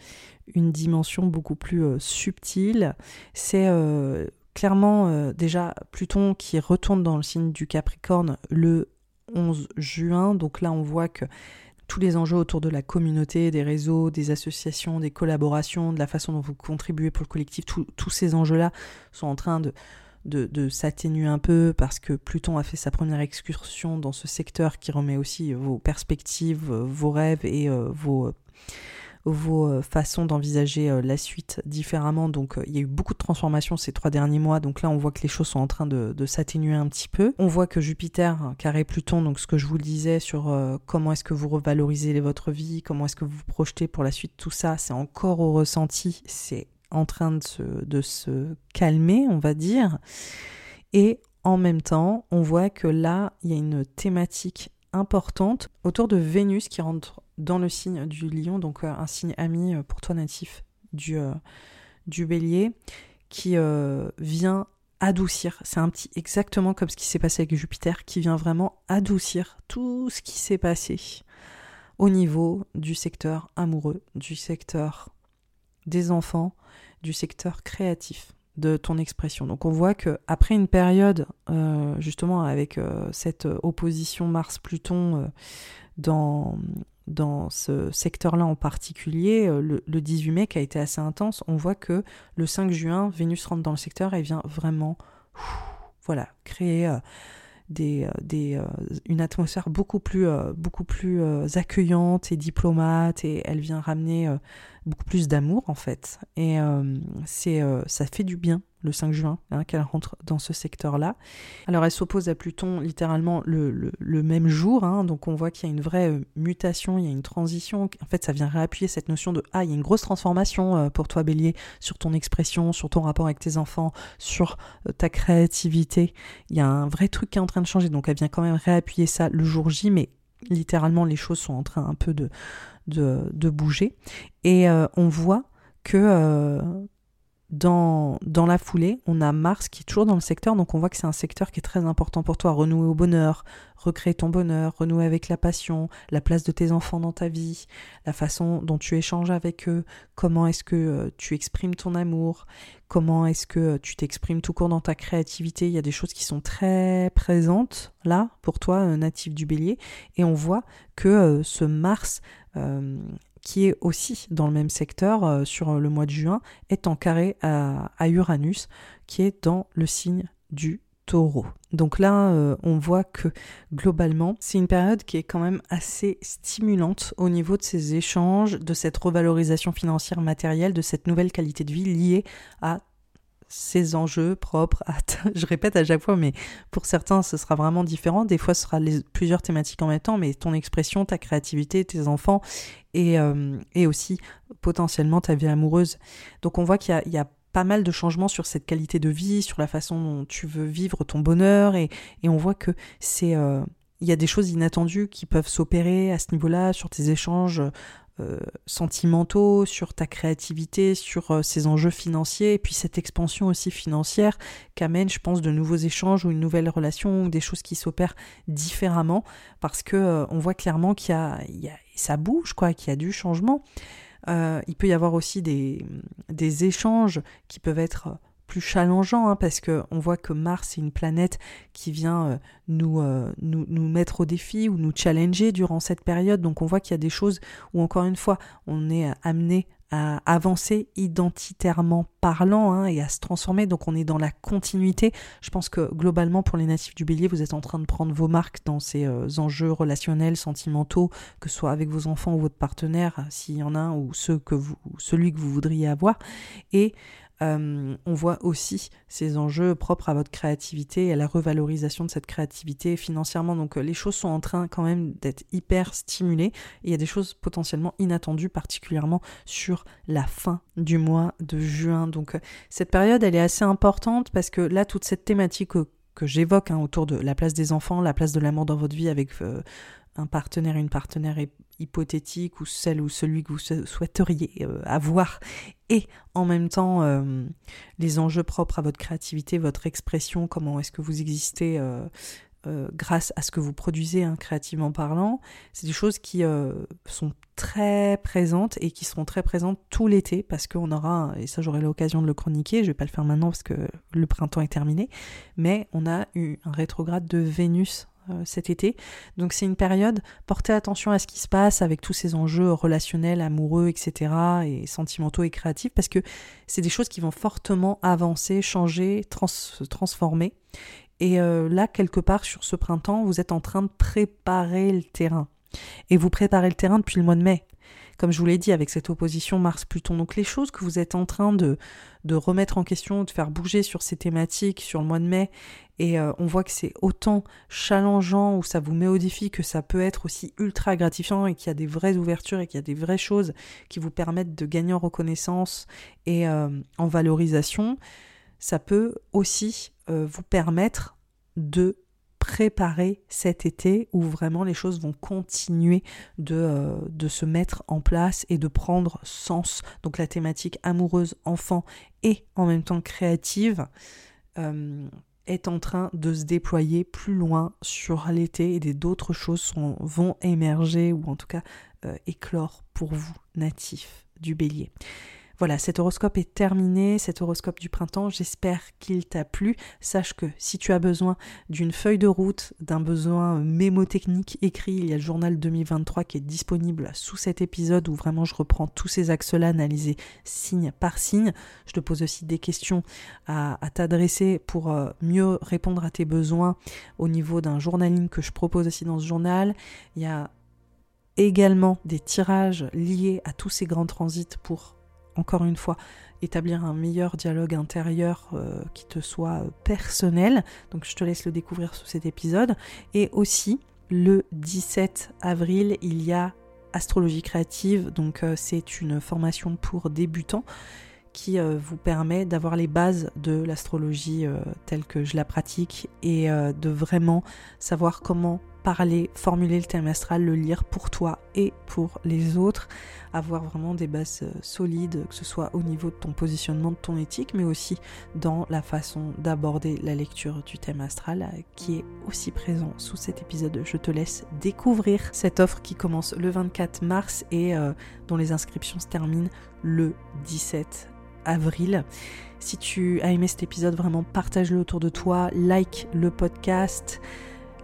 une dimension beaucoup plus euh, subtile. C'est euh, clairement euh, déjà Pluton qui retourne dans le signe du Capricorne le 11 juin. Donc là, on voit que tous les enjeux autour de la communauté, des réseaux, des associations, des collaborations, de la façon dont vous contribuez pour le collectif, tous ces enjeux-là sont en train de, s'atténuer un peu parce que Pluton a fait sa première excursion dans ce secteur qui remet aussi vos perspectives, vos rêves et vos vos euh, façons d'envisager euh, la suite différemment. Donc euh, il y a eu beaucoup de transformations ces trois derniers mois. Donc là, on voit que les choses sont en train de, s'atténuer un petit peu. On voit que Jupiter, carré Pluton, donc ce que je vous le disais sur comment est-ce que vous revalorisez votre vie, comment est-ce que vous vous projetez pour la suite, tout ça, c'est encore au ressenti. C'est en train de se, de se calmer, on va dire. Et en même temps, on voit que là, il y a une thématique importante autour de Vénus qui rentre dans le signe du lion, donc euh, un signe ami euh, pour toi natif du, euh, du bélier, qui vient adoucir. C'est un petit exactement comme ce qui s'est passé avec Jupiter, qui vient vraiment adoucir tout ce qui s'est passé au niveau du secteur amoureux, du secteur des enfants, du secteur créatif de ton expression. Donc on voit que après une période justement avec cette opposition Mars-Pluton dans dans ce secteur-là en particulier, euh, le, 18 mai qui a été assez intense, on voit que le 5 juin, Vénus rentre dans le secteur et vient vraiment voilà, créer euh, des, euh, des, une atmosphère beaucoup plus, beaucoup plus accueillante et diplomate et elle vient ramener beaucoup plus d'amour en fait. Et c'est, ça fait du bien le 5 juin, hein, qu'elle rentre dans ce secteur-là. Alors elle s'oppose à Pluton littéralement le, même jour, hein, donc on voit qu'il y a une vraie euh, mutation, il y a une transition. En fait, ça vient réappuyer cette notion de ah, il y a une grosse transformation euh, pour toi, Bélier, sur ton expression, sur ton rapport avec tes enfants, sur euh, ta créativité. Il y a un vrai truc qui est en train de changer, donc elle vient quand même réappuyer ça le jour J, mais littéralement les choses sont en train un peu de, de, bouger. Et on voit que dans, la foulée, on a Mars qui est toujours dans le secteur, donc on voit que c'est un secteur qui est très important pour toi. Renouer au bonheur, recréer ton bonheur, renouer avec la passion, la place de tes enfants dans ta vie, la façon dont tu échanges avec eux, comment est-ce que euh, tu exprimes ton amour, comment est-ce que euh, tu t'exprimes tout court dans ta créativité. Il y a des choses qui sont très présentes là pour toi, euh, natif du bélier, et on voit que ce Mars qui est aussi dans le même secteur euh, sur le mois de juin, est en carré à, Uranus, qui est dans le signe du taureau. Donc là, euh, on voit que globalement, c'est une période qui est quand même assez stimulante au niveau de ces échanges, de cette revalorisation financière matérielle, de cette nouvelle qualité de vie liée à ces enjeux propres à, je répète à chaque fois, mais pour certains, ce sera vraiment différent. Des fois, ce sera plusieurs thématiques en même temps, mais ton expression, ta créativité, tes enfants et, euh, et aussi potentiellement ta vie amoureuse. Donc, on voit qu'il y, y a, pas mal de changements sur cette qualité de vie, sur la façon dont tu veux vivre ton bonheur, et, et on voit que c'est, euh, il y a des choses inattendues qui peuvent s'opérer à ce niveau-là, sur tes échanges euh, sentimentaux, sur ta créativité, sur euh, ces enjeux financiers, et puis cette expansion aussi financière qu'amène, je pense, de nouveaux échanges ou une nouvelle relation ou des choses qui s'opèrent différemment, parce que euh, on voit clairement qu'il y a, ça bouge, quoi, qu'il y a du changement. il peut y avoir aussi des, des échanges qui peuvent être plus challengeant hein, parce que on voit que Mars est une planète qui vient euh, nous, euh, nous, nous mettre au défi ou nous challenger durant cette période. Donc on voit qu'il y a des choses où encore une fois on est amené à avancer identitairement parlant hein, et à se transformer. Donc on est dans la continuité. Je pense que globalement pour les natifs du bélier, vous êtes en train de prendre vos marques dans ces euh, enjeux relationnels, sentimentaux, que ce soit avec vos enfants ou votre partenaire, s'il y en a un, ou ceux que vous, celui que vous voudriez avoir. Et on voit aussi ces enjeux propres à votre créativité et à la revalorisation de cette créativité financièrement. Donc les choses sont en train quand même d'être hyper stimulées. il y a des choses potentiellement inattendues, particulièrement sur la fin du mois de juin. Donc cette période, elle est assez importante parce que là, toute cette thématique que j'évoque hein, autour de la place des enfants, la place de l'amour dans votre vie avec un partenaire, une partenaire hypothétique ou celle ou celui que vous souhaiteriez euh, avoir. Et en même temps euh, les enjeux propres à votre créativité, votre expression, comment est-ce que vous existez euh, grâce à ce que vous produisez hein, créativement parlant, c'est des choses qui sont très présentes et qui seront très présentes tout l'été parce qu'on aura, et ça j'aurai l'occasion de le chroniquer, je vais pas le faire maintenant parce que le printemps est terminé, mais on a eu un rétrograde de Vénus cet été. Donc c'est une période, portez attention à ce qui se passe avec tous ces enjeux relationnels, amoureux, etc. et sentimentaux et créatifs, parce que c'est des choses qui vont fortement avancer, changer, se transformer. Et euh, là, quelque part sur ce printemps, vous êtes en train de préparer le terrain. Et vous préparez le terrain depuis le mois de mai comme je vous l'ai dit, avec cette opposition Mars-Pluton. Donc les choses que vous êtes en train de, remettre en question, de faire bouger sur ces thématiques sur le mois de mai, et euh, on voit que c'est autant challengeant ou ça vous met que ça peut être aussi ultra gratifiant et qu'il y a des vraies ouvertures et qu'il y a des vraies choses qui vous permettent de gagner en reconnaissance et euh, en valorisation, ça peut aussi euh, vous permettre de préparer cet été où vraiment les choses vont continuer de, euh, de, se mettre en place et de prendre sens. Donc la thématique amoureuse, enfant et en même temps créative euh, est en train de se déployer plus loin sur l'été et d'autres choses vont émerger ou en tout cas euh, éclore pour vous, natifs du bélier. Voilà, cet horoscope est terminé, cet horoscope du printemps, j'espère qu'il t'a plu. Sache que si tu as besoin d'une feuille de route, d'un besoin mémotechnique écrit, il y a le journal 2023 qui est disponible sous cet épisode où vraiment je reprends tous ces axes-là analysés signe par signe. Je te pose aussi des questions à, t'adresser pour euh, mieux répondre à tes besoins au niveau d'un journaling que je propose aussi dans ce journal. Il y a également des tirages liés à tous ces grands transits pour encore une fois, établir un meilleur dialogue intérieur euh, qui te soit personnel. Donc je te laisse le découvrir sous cet épisode. Et aussi, le 17 avril, il y a Astrologie créative. Donc euh, c'est une formation pour débutants qui euh, vous permet d'avoir les bases de l'astrologie telle que je la pratique et de vraiment savoir comment parler, formuler le thème astral, le lire pour toi et pour les autres, avoir vraiment des bases euh, solides, que ce soit au niveau de ton positionnement, de ton éthique, mais aussi dans la façon d'aborder la lecture du thème astral euh, qui est aussi présent sous cet épisode. Je te laisse découvrir cette offre qui commence le 24 mars et euh, dont les inscriptions se terminent le 17 avril. Si tu as aimé cet épisode, vraiment partage-le autour de toi, like le podcast.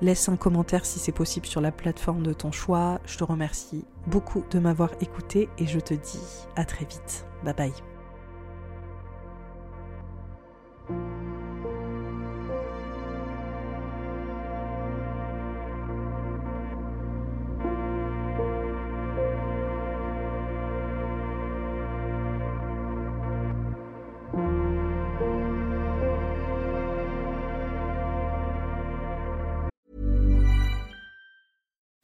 Laisse un commentaire si c'est possible sur la plateforme de ton choix. Je te remercie beaucoup de m'avoir écouté et je te dis à très vite. Bye bye.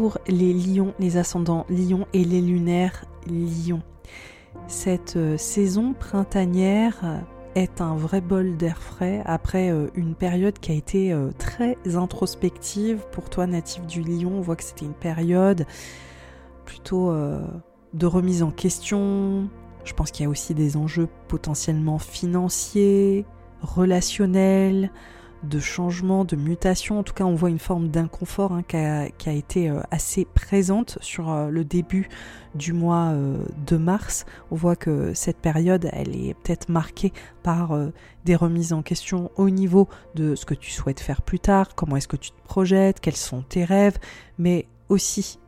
Pour les lions, les ascendants lions et les lunaires lions. Cette euh, saison printanière est un vrai bol d'air frais après euh, une période qui a été euh, très introspective pour toi natif du lion. On voit que c'était une période plutôt de remise en question. Je pense qu'il y a aussi des enjeux potentiellement financiers, relationnels, de changement, de mutation. En tout cas, on voit une forme d'inconfort hein, qui, a, été euh, assez présente sur euh, le début du mois euh, de mars. On voit que cette période, elle est peut-être marquée par des remises en question au niveau de ce que tu souhaites faire plus tard, comment est-ce que tu te projettes, quels sont tes rêves, mais aussi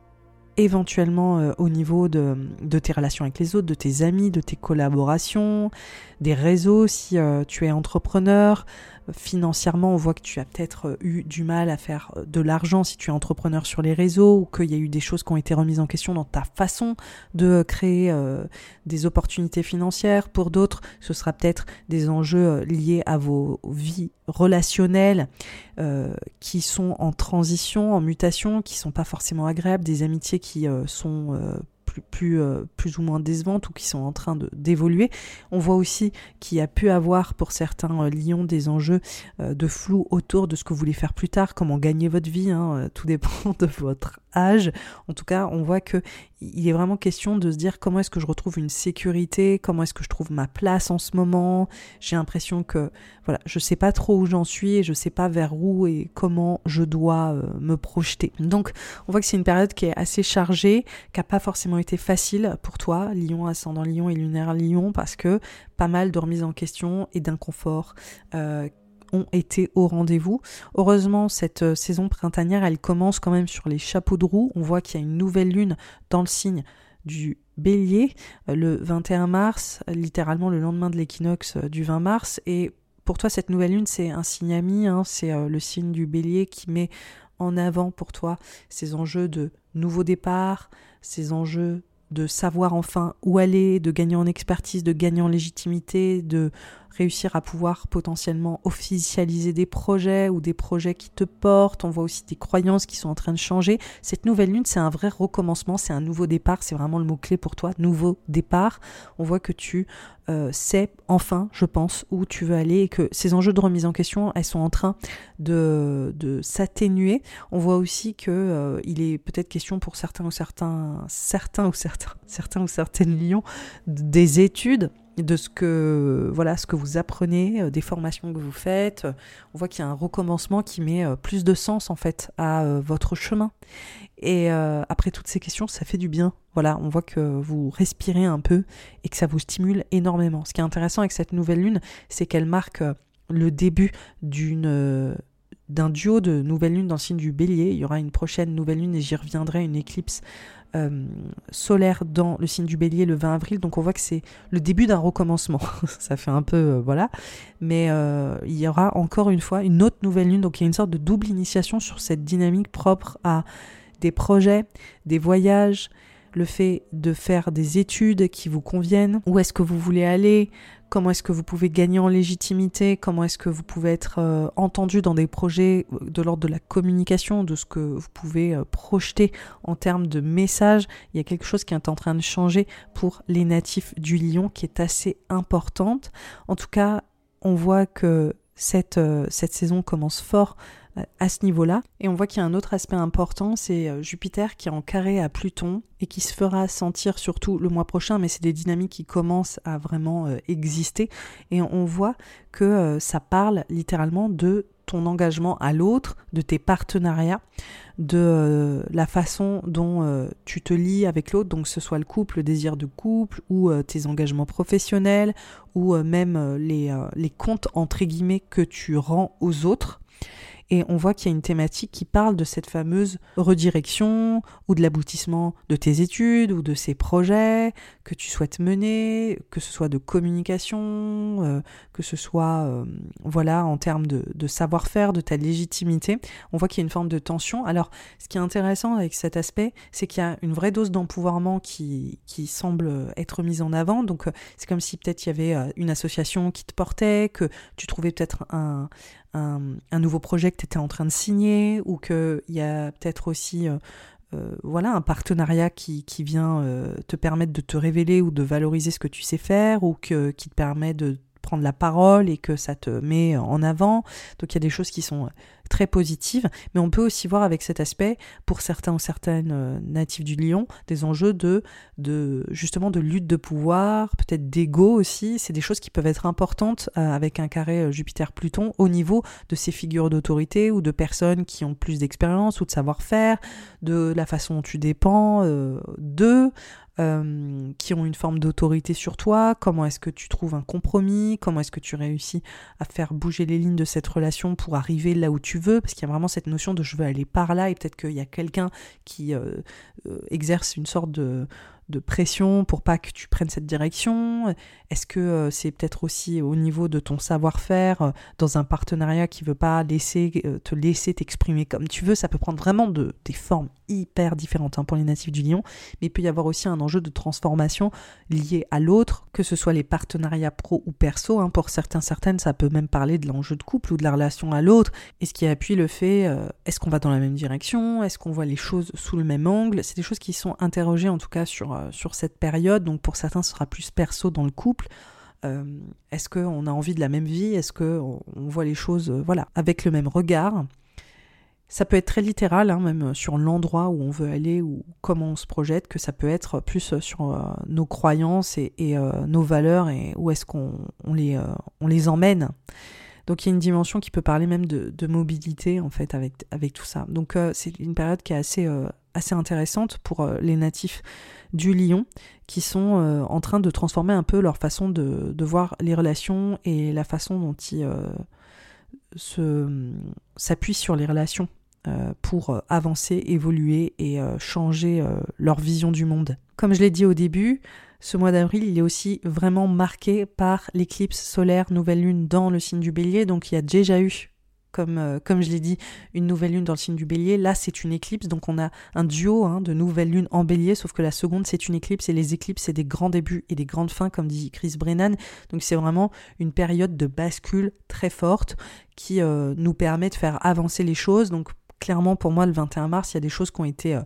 éventuellement au niveau de, de, tes relations avec les autres, de tes amis, de tes collaborations, des réseaux si tu es entrepreneur, financièrement, on voit que tu as peut-être euh, eu du mal à faire euh, de l'argent si tu es entrepreneur sur les réseaux ou qu'il y a eu des choses qui ont été remises en question dans ta façon de créer euh, des opportunités financières. Pour d'autres, ce sera peut-être des enjeux liés à vos vies relationnelles qui sont en transition, en mutation, qui sont pas forcément agréables, des amitiés qui sont plus, euh, plus, ou moins décevantes ou qui sont en train d'évoluer. On voit aussi qu'il y a pu avoir pour certains euh, lions des enjeux euh, de flou autour de ce que vous voulez faire plus tard, comment gagner votre vie, hein, tout dépend de votre âge. En tout cas, on voit que il est vraiment question de se dire comment est-ce que je retrouve une sécurité, comment est-ce que je trouve ma place en ce moment. J'ai l'impression que voilà, je sais pas trop où j'en suis et je sais pas vers où et comment je dois me projeter. Donc, on voit que c'est une période qui est assez chargée, qui a pas forcément été facile pour toi, Lion ascendant Lion et lunaire Lion, parce que pas mal de remises en question et d'inconfort euh, ont été au rendez-vous. Heureusement, cette euh, saison printanière, elle commence quand même sur les chapeaux de roue. On voit qu'il y a une nouvelle lune dans le signe du bélier euh, le 21 mars, littéralement le lendemain de l'équinoxe du 20 mars. Et pour toi, cette nouvelle lune, c'est un signe ami, hein. c'est le signe du bélier qui met en avant pour toi ces enjeux de nouveau départ, ces enjeux de savoir enfin où aller, de gagner en expertise, de gagner en légitimité, de réussir à pouvoir potentiellement officialiser des projets ou des projets qui te portent. On voit aussi des croyances qui sont en train de changer. Cette nouvelle lune, c'est un vrai recommencement, c'est un nouveau départ, c'est vraiment le mot-clé pour toi, nouveau départ. On voit que tu euh, sais enfin, je pense, où tu veux aller et que ces enjeux de remise en question, elles sont en train de, s'atténuer. On voit aussi que euh, il est peut-être question pour certains ou certains, certains ou certains, certains ou certaines lions des études de ce que voilà ce que vous apprenez, euh, des formations que vous faites. On voit qu'il y a un recommencement qui met euh, plus de sens en fait à euh, votre chemin. Et après toutes ces questions, ça fait du bien. Voilà, on voit que vous respirez un peu et que ça vous stimule énormément. Ce qui est intéressant avec cette nouvelle lune, c'est qu'elle marque le début d'une d'un duo de nouvelles lunes dans le signe du bélier. Il y aura une prochaine nouvelle lune et j'y reviendrai, une éclipse euh, solaire dans le signe du bélier le 20 avril. Donc on voit que c'est le début d'un recommencement. Ça fait un peu... Euh, voilà. Mais euh, il y aura encore une fois une autre nouvelle lune. Donc il y a une sorte de double initiation sur cette dynamique propre à des projets, des voyages, le fait de faire des études qui vous conviennent, où est-ce que vous voulez aller, comment est-ce que vous pouvez gagner en légitimité, comment est-ce que vous pouvez être euh, entendu dans des projets euh, de l'ordre de la communication, de ce que vous pouvez euh, projeter en termes de messages. Il y a quelque chose qui est en train de changer pour les natifs du lion qui est assez importante. En tout cas, on voit que cette, cette saison commence fort à ce niveau-là. Et on voit qu'il y a un autre aspect important, c'est euh, Jupiter qui est en carré à Pluton et qui se fera sentir surtout le mois prochain, mais c'est des dynamiques qui commencent à vraiment euh, exister. Et on voit que euh, ça parle littéralement de ton engagement à l'autre, de tes partenariats, de la façon dont tu te lis avec l'autre, donc que ce soit le couple, le désir de couple, ou tes engagements professionnels, ou même les, les comptes entre guillemets que tu rends aux autres. Et on voit qu'il y a une thématique qui parle de cette fameuse redirection ou de l'aboutissement de tes études ou de ces projets que tu souhaites mener, que ce soit de communication, euh, que ce soit euh, voilà en termes de, savoir-faire, de ta légitimité. On voit qu'il y a une forme de tension. Alors, ce qui est intéressant avec cet aspect, c'est qu'il y a une vraie dose d'empouvoirment qui, qui semble être mise en avant. Donc, euh, c'est comme si peut-être il y avait une association qui te portait, que tu trouvais peut-être un, un, nouveau projet que tu étais en train de signer ou qu'il y a peut-être aussi euh, voilà un partenariat qui, vient te permettre de te révéler ou de valoriser ce que tu sais faire ou qui te permet de prendre la parole et que ça te met en avant. Donc il y a des choses qui sont très positives, mais on peut aussi voir avec cet aspect, pour certains ou certaines euh, natifs du lion, des enjeux de, justement de lutte de pouvoir, peut-être d'ego aussi. C'est des choses qui peuvent être importantes euh, avec un carré euh, Jupiter-Pluton au niveau de ces figures d'autorité ou de personnes qui ont plus d'expérience ou de savoir-faire, de la façon dont tu dépends d'eux. Euh, qui ont une forme d'autorité sur toi, comment est-ce que tu trouves un compromis, comment est-ce que tu réussis à faire bouger les lignes de cette relation pour arriver là où tu veux, parce qu'il y a vraiment cette notion de je veux aller par là et peut-être qu'il y a quelqu'un qui euh, euh, exerce une sorte de, de pression pour pas que tu prennes cette direction? Est-ce que euh, c'est peut-être aussi au niveau de ton savoir-faire euh, dans un partenariat qui veut pas laisser euh, te laisser t'exprimer comme tu veux? Ça peut prendre vraiment de, des formes hyper différentes hein, pour les natifs du lion, mais il peut y avoir aussi un enjeu de transformation lié à l'autre, que ce soit les partenariats pro ou perso. Hein. pour certains, certaines, ça peut même parler de l'enjeu de couple ou de la relation à l'autre. Et ce qui appuie le fait, est-ce qu'on va dans la même direction? Est-ce qu'on voit les choses sous le même angle? C'est des choses qui sont interrogées en tout cas sur euh, sur cette période. Donc pour certains, ce sera plus perso dans le couple. Euh, est-ce qu'on a envie de la même vie? Est-ce qu'on on voit les choses euh, voilà, avec le même regard? Ça peut être très littéral, hein, même sur l'endroit où on veut aller ou comment on se projette, que ça peut être plus sur nos croyances et, nos valeurs et où est-ce qu'on les, emmène. Donc il y a une dimension qui peut parler même de, mobilité en fait avec, avec tout ça. Donc c'est une période qui est assez, assez intéressante pour les natifs du lion qui sont euh, en train de transformer un peu leur façon de, voir les relations et la façon dont ils euh, s'appuient sur les relations euh, pour avancer, évoluer et changer leur vision du monde. Comme je l'ai dit au début, ce mois d'avril, il est aussi vraiment marqué par l'éclipse solaire nouvelle lune dans le signe du bélier, donc il y a déjà eu comme, euh, je l'ai dit, une nouvelle lune dans le signe du bélier. Là, c'est une éclipse, donc on a un duo hein, de nouvelles lunes en bélier, sauf que la seconde, c'est une éclipse, et les éclipses, c'est des grands débuts et des grandes fins, comme dit Chris Brennan. Donc c'est vraiment une période de bascule très forte qui euh, nous permet de faire avancer les choses. Donc clairement, pour moi, le 21 mars, il y a des choses qui ont été euh,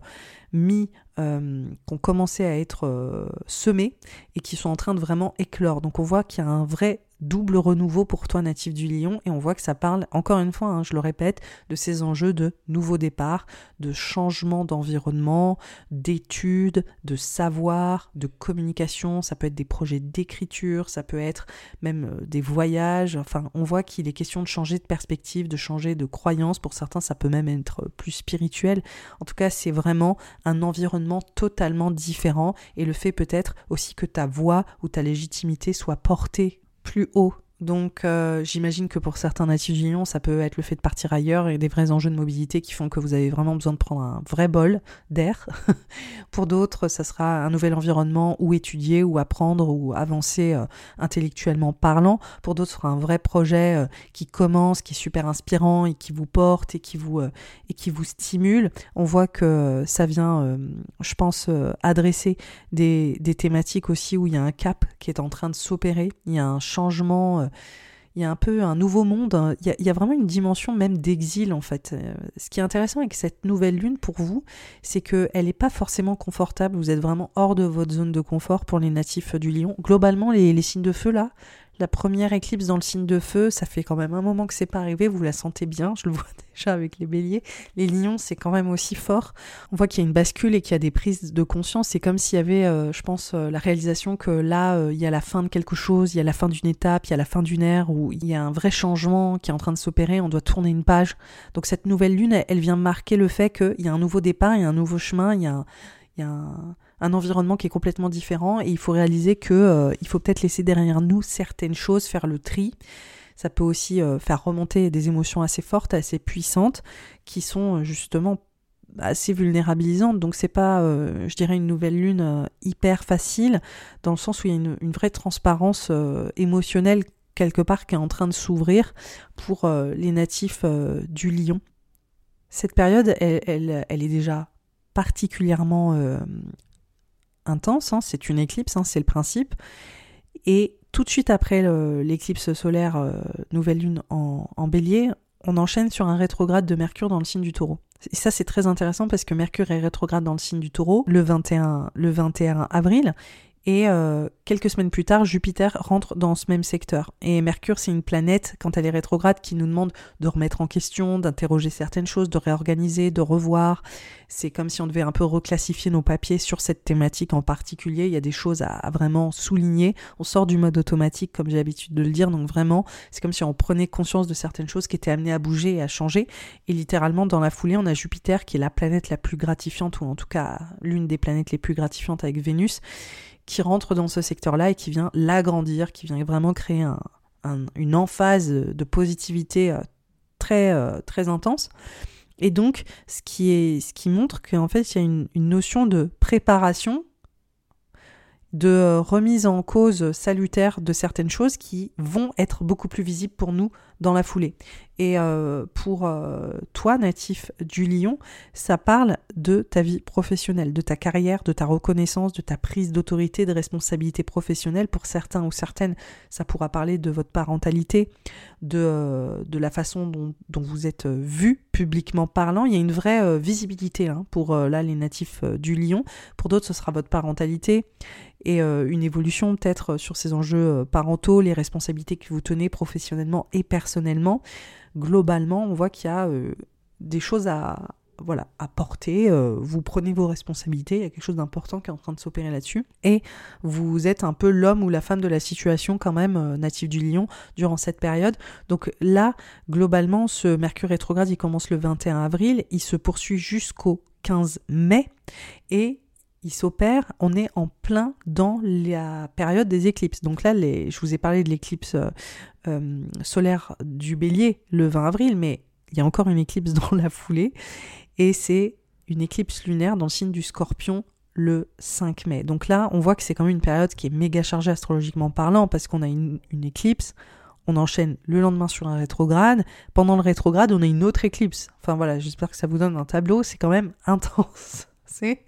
mis, qui ont commencé à être semées et qui sont en train de vraiment éclore. Donc on voit qu'il y a un vrai double renouveau pour toi natif du lion et on voit que ça parle encore une fois, hein, je le répète, de ces enjeux de nouveau départ, de changement d'environnement, d'études, de savoir, de communication, ça peut être des projets d'écriture, ça peut être même euh, des voyages, enfin on voit qu'il est question de changer de perspective, de changer de croyance, pour certains ça peut même être plus spirituel, en tout cas c'est vraiment un environnement totalement différent et le fait peut-être aussi que ta voix ou ta légitimité soit portée plus haut donc euh, j'imagine que pour certains natifs du lion, ça peut être le fait de partir ailleurs et des vrais enjeux de mobilité qui font que vous avez vraiment besoin de prendre un vrai bol d'air. pour d'autres, ça sera un nouvel environnement où étudier, ou apprendre, ou avancer euh, intellectuellement parlant. Pour d'autres, ce sera un vrai projet euh, qui commence, qui est super inspirant et qui vous porte et qui vous, et qui vous stimule. On voit que ça vient, je pense, adresser des, des thématiques aussi où il y a un cap qui est en train de s'opérer, il y a un changement il y a un peu un nouveau monde, il y a, vraiment une dimension même d'exil en fait. Euh, ce qui est intéressant avec cette nouvelle lune pour vous, c'est qu'elle n'est pas forcément confortable, vous êtes vraiment hors de votre zone de confort pour les natifs du lion. Globalement, les signes de feu là, la première éclipse dans le signe de feu, ça fait quand même un moment que c'est pas arrivé, vous la sentez bien, je le vois déjà avec les béliers. Les lions, c'est quand même aussi fort. On voit qu'il y a une bascule et qu'il y a des prises de conscience. C'est comme s'il y avait, euh, je pense, euh, la réalisation que là, euh, il y a la fin de quelque chose, il y a la fin d'une étape, il y a la fin d'une ère où il y a un vrai changement qui est en train de s'opérer, on doit tourner une page. Donc cette nouvelle lune, elle, vient marquer le fait qu'il y a un nouveau départ, il y a un nouveau chemin, il y a un un environnement qui est complètement différent et il faut réaliser que euh, il faut peut-être laisser derrière nous certaines choses, faire le tri. Ça peut aussi euh, faire remonter des émotions assez fortes, assez puissantes, qui sont euh, justement assez vulnérabilisantes. Donc c'est pas, je dirais, une nouvelle lune hyper facile, dans le sens où il y a une, vraie transparence émotionnelle quelque part qui est en train de s'ouvrir pour les natifs du lion. Cette période, elle, elle, est déjà particulièrement intense, hein, c'est une éclipse, hein, c'est le principe. Et tout de suite après l'éclipse solaire euh, nouvelle lune en, bélier, on enchaîne sur un rétrograde de Mercure dans le signe du taureau. Et ça, c'est très intéressant parce que Mercure est rétrograde dans le signe du taureau le 21, le 21 avril. Et euh, quelques semaines plus tard, Jupiter rentre dans ce même secteur. Et Mercure, c'est une planète, quand elle est rétrograde, qui nous demande de remettre en question, d'interroger certaines choses, de réorganiser, de revoir. C'est comme si on devait un peu reclassifier nos papiers sur cette thématique en particulier. Il y a des choses à, vraiment souligner. On sort du mode automatique, comme j'ai l'habitude de le dire. Donc vraiment, c'est comme si on prenait conscience de certaines choses qui étaient amenées à bouger et à changer. Et littéralement, dans la foulée, on a Jupiter, qui est la planète la plus gratifiante, ou en tout cas l'une des planètes les plus gratifiantes avec Vénus qui rentre dans ce secteur-là et qui vient l'agrandir, qui vient vraiment créer une emphase de positivité euh, très, euh, très intense. Et donc, ce qui, est, ce qui montre qu'en fait, il y a une, notion de préparation de euh, remise en cause salutaire de certaines choses qui vont être beaucoup plus visibles pour nous dans la foulée. Et euh, pour euh, toi, natif du Lion, ça parle de ta vie professionnelle, de ta carrière, de ta reconnaissance, de ta prise d'autorité, de responsabilité professionnelle. Pour certains ou certaines, ça pourra parler de votre parentalité, de, de la façon dont, dont vous êtes vu publiquement parlant. Il y a une vraie visibilité hein, pour là les natifs du Lion. Pour d'autres, ce sera votre parentalité et euh, une évolution peut-être sur ces enjeux euh, parentaux, les responsabilités que vous tenez professionnellement et personnellement. Globalement, on voit qu'il y a euh, des choses à, voilà, à porter, vous prenez vos responsabilités, il y a quelque chose d'important qui est en train de s'opérer là-dessus, et vous êtes un peu l'homme ou la femme de la situation quand même, natif du lion, durant cette période. Donc là, globalement, ce Mercure rétrograde, il commence le 21 avril, il se poursuit jusqu'au 15 mai, et il s'opère, on est en plein dans la période des éclipses. Donc là, je vous ai parlé de l'éclipse euh, euh, solaire du bélier le 20 avril, mais il y a encore une éclipse dans la foulée, et c'est une éclipse lunaire dans le signe du scorpion le 5 mai. Donc là, on voit que c'est quand même une période qui est méga chargée astrologiquement parlant, parce qu'on a une, une éclipse, on enchaîne le lendemain sur un rétrograde. Pendant le rétrograde, on a une autre éclipse. Enfin voilà, j'espère que ça vous donne un tableau. C'est quand même intense. C'est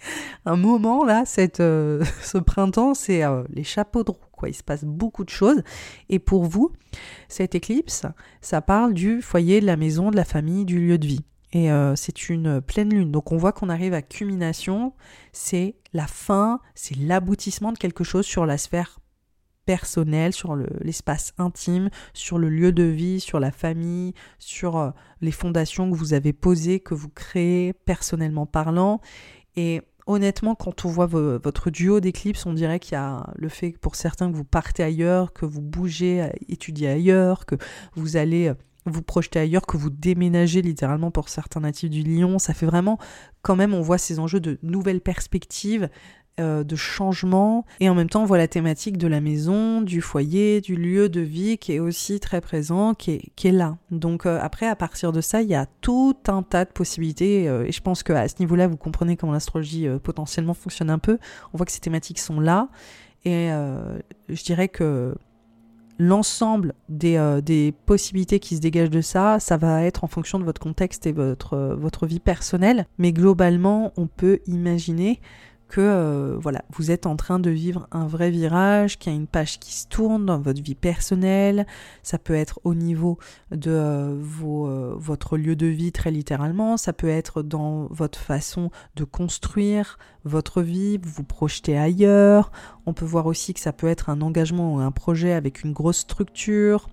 un moment là, cette, euh, ce printemps, c'est euh, les chapeaux de roue. Quoi. Il se passe beaucoup de choses. Et pour vous, cette éclipse, ça parle du foyer, de la maison, de la famille, du lieu de vie. Et euh, c'est une pleine lune. Donc on voit qu'on arrive à culmination. C'est la fin, c'est l'aboutissement de quelque chose sur la sphère personnelle, sur l'espace intime, sur le lieu de vie, sur la famille, sur les fondations que vous avez posées, que vous créez personnellement parlant. Et honnêtement, quand on voit votre duo d'éclipse, on dirait qu'il y a le fait pour certains que vous partez ailleurs, que vous bougez, étudier ailleurs, que vous allez euh, vous projeter ailleurs, que vous déménagez littéralement pour certains natifs du Lion. Ça fait vraiment, quand même, on voit ces enjeux de nouvelles perspectives, euh, de changement et en même temps on voit la thématique de la maison, du foyer, du lieu de vie qui est aussi très présent, qui est, qui est là. Donc euh, après à partir de ça il y a tout un tas de possibilités euh, et je pense qu'à ce niveau-là vous comprenez comment l'astrologie potentiellement fonctionne un peu. On voit que ces thématiques sont là et je dirais que l'ensemble des, des, possibilités qui se dégagent de ça, ça va être en fonction de votre contexte et votre, votre vie personnelle. Mais globalement, on peut imaginer que euh, voilà, vous êtes en train de vivre un vrai virage, qu'il y a une page qui se tourne dans votre vie personnelle, ça peut être au niveau de euh, euh, votre lieu de vie très littéralement, ça peut être dans votre façon de construire votre vie, vous vous projetez ailleurs, on peut voir aussi que ça peut être un engagement ou un projet avec une grosse structure,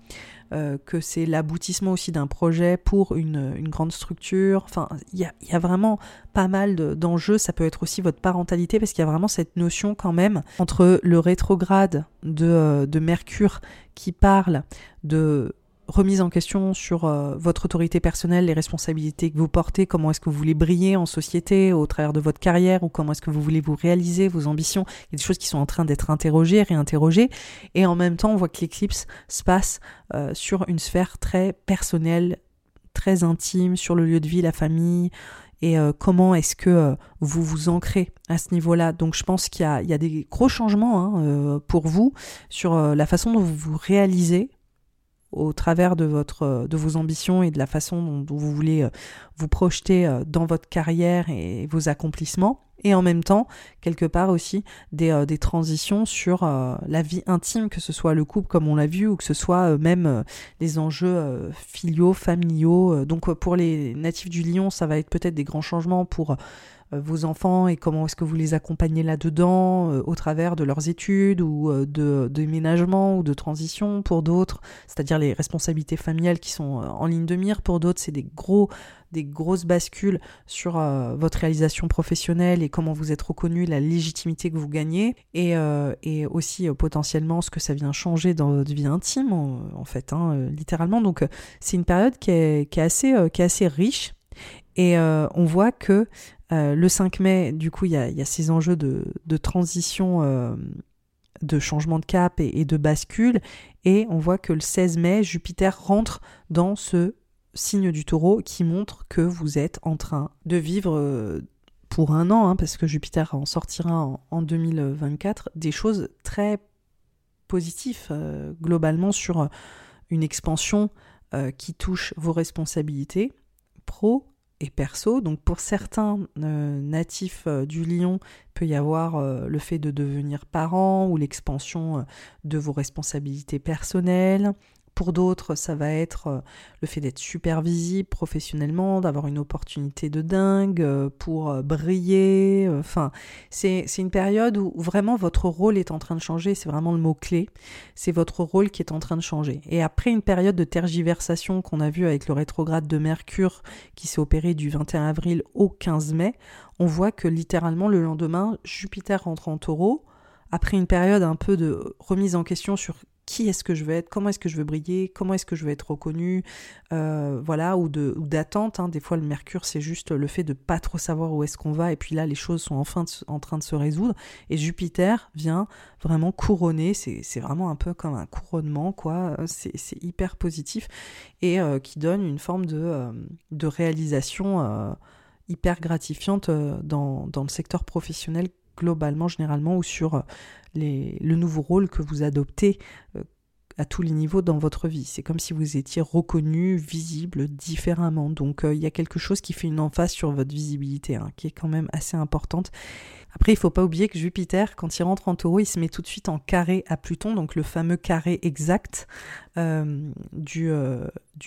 euh, que c'est l'aboutissement aussi d'un projet pour une, grande structure. Enfin, il y a, vraiment pas mal d'enjeux. Ça peut être aussi votre parentalité parce qu'il y a vraiment cette notion quand même entre le rétrograde de, euh, de Mercure qui parle de remise en question sur euh, votre autorité personnelle, les responsabilités que vous portez, comment est-ce que vous voulez briller en société au travers de votre carrière ou comment est-ce que vous voulez vous réaliser, vos ambitions. Il y a des choses qui sont en train d'être interrogées, réinterrogées. Et en même temps, on voit que l'éclipse se passe euh, sur une sphère très personnelle, très intime, sur le lieu de vie, la famille. Et euh, comment est-ce que vous vous ancrez à ce niveau-là? Donc je pense qu'il y, a, des gros changements hein, pour vous sur la façon dont vous vous réalisez au travers de, votre, de vos ambitions et de la façon dont, vous voulez vous projeter dans votre carrière et vos accomplissements et en même temps, quelque part aussi, des, euh, transitions sur euh, la vie intime, que ce soit le couple comme on l'a vu, ou que ce soit euh, même les enjeux filiaux, familiaux. Donc pour les natifs du Lion, ça va être peut-être des grands changements pour vos enfants et comment est-ce que vous les accompagnez là-dedans au travers de leurs études ou de déménagement ou de transition pour d'autres, c'est-à-dire les responsabilités familiales qui sont en ligne de mire pour d'autres, c'est des gros des grosses bascules sur euh, votre réalisation professionnelle et comment vous êtes reconnu, la légitimité que vous gagnez, et, euh, et aussi euh, potentiellement ce que ça vient changer dans votre vie intime, en, fait, hein, littéralement. Donc c'est une période qui est, qui est, assez, qui est assez riche, et on voit que le 5 mai, du coup, il y a, ces enjeux de, transition de changement de cap et, de bascule. Et on voit que le 16 mai, Jupiter rentre dans ce signe du taureau qui montre que vous êtes en train de vivre euh, pour un an, hein, parce que Jupiter en sortira en, 2024, des choses très positives euh, globalement sur euh, une expansion qui touche vos responsabilités pro et perso. Donc pour certains natifs du lion, peut y avoir le fait de devenir parent ou l'expansion de vos responsabilités personnelles, pour d'autres, ça va être euh, le fait d'être super visible professionnellement, d'avoir une opportunité de dingue euh, pour euh, briller. Enfin, c'est une période où vraiment votre rôle est en train de changer. C'est vraiment le mot-clé. C'est votre rôle qui est en train de changer. Et après une période de tergiversation qu'on a vu avec le rétrograde de Mercure qui s'est opéré du 21 avril au 15 mai, on voit que littéralement le lendemain, Jupiter rentre en taureau après une période un peu de remise en question sur qui est-ce que je veux être, comment est-ce que je veux briller, comment est-ce que je veux être reconnu, euh, voilà, ou de d'attente. Hein. Des fois, le Mercure, c'est juste le fait de pas trop savoir où est-ce qu'on va, et puis là, les choses sont enfin en train de se résoudre. Et Jupiter vient vraiment couronner, c'est vraiment un peu comme un couronnement, quoi. C'est hyper positif et euh, qui donne une forme de, euh, de réalisation hyper gratifiante dans le secteur professionnel globalement, généralement, ou sur le nouveau rôle que vous adoptez euh, à tous les niveaux dans votre vie. C'est comme si vous étiez reconnu, visible différemment. Donc euh, il y a quelque chose qui fait une emphase sur votre visibilité, hein, qui est quand même assez importante. Après, il ne faut pas oublier que Jupiter, quand il rentre en taureau, il se met tout de suite en carré à Pluton, donc le fameux carré exact euh, du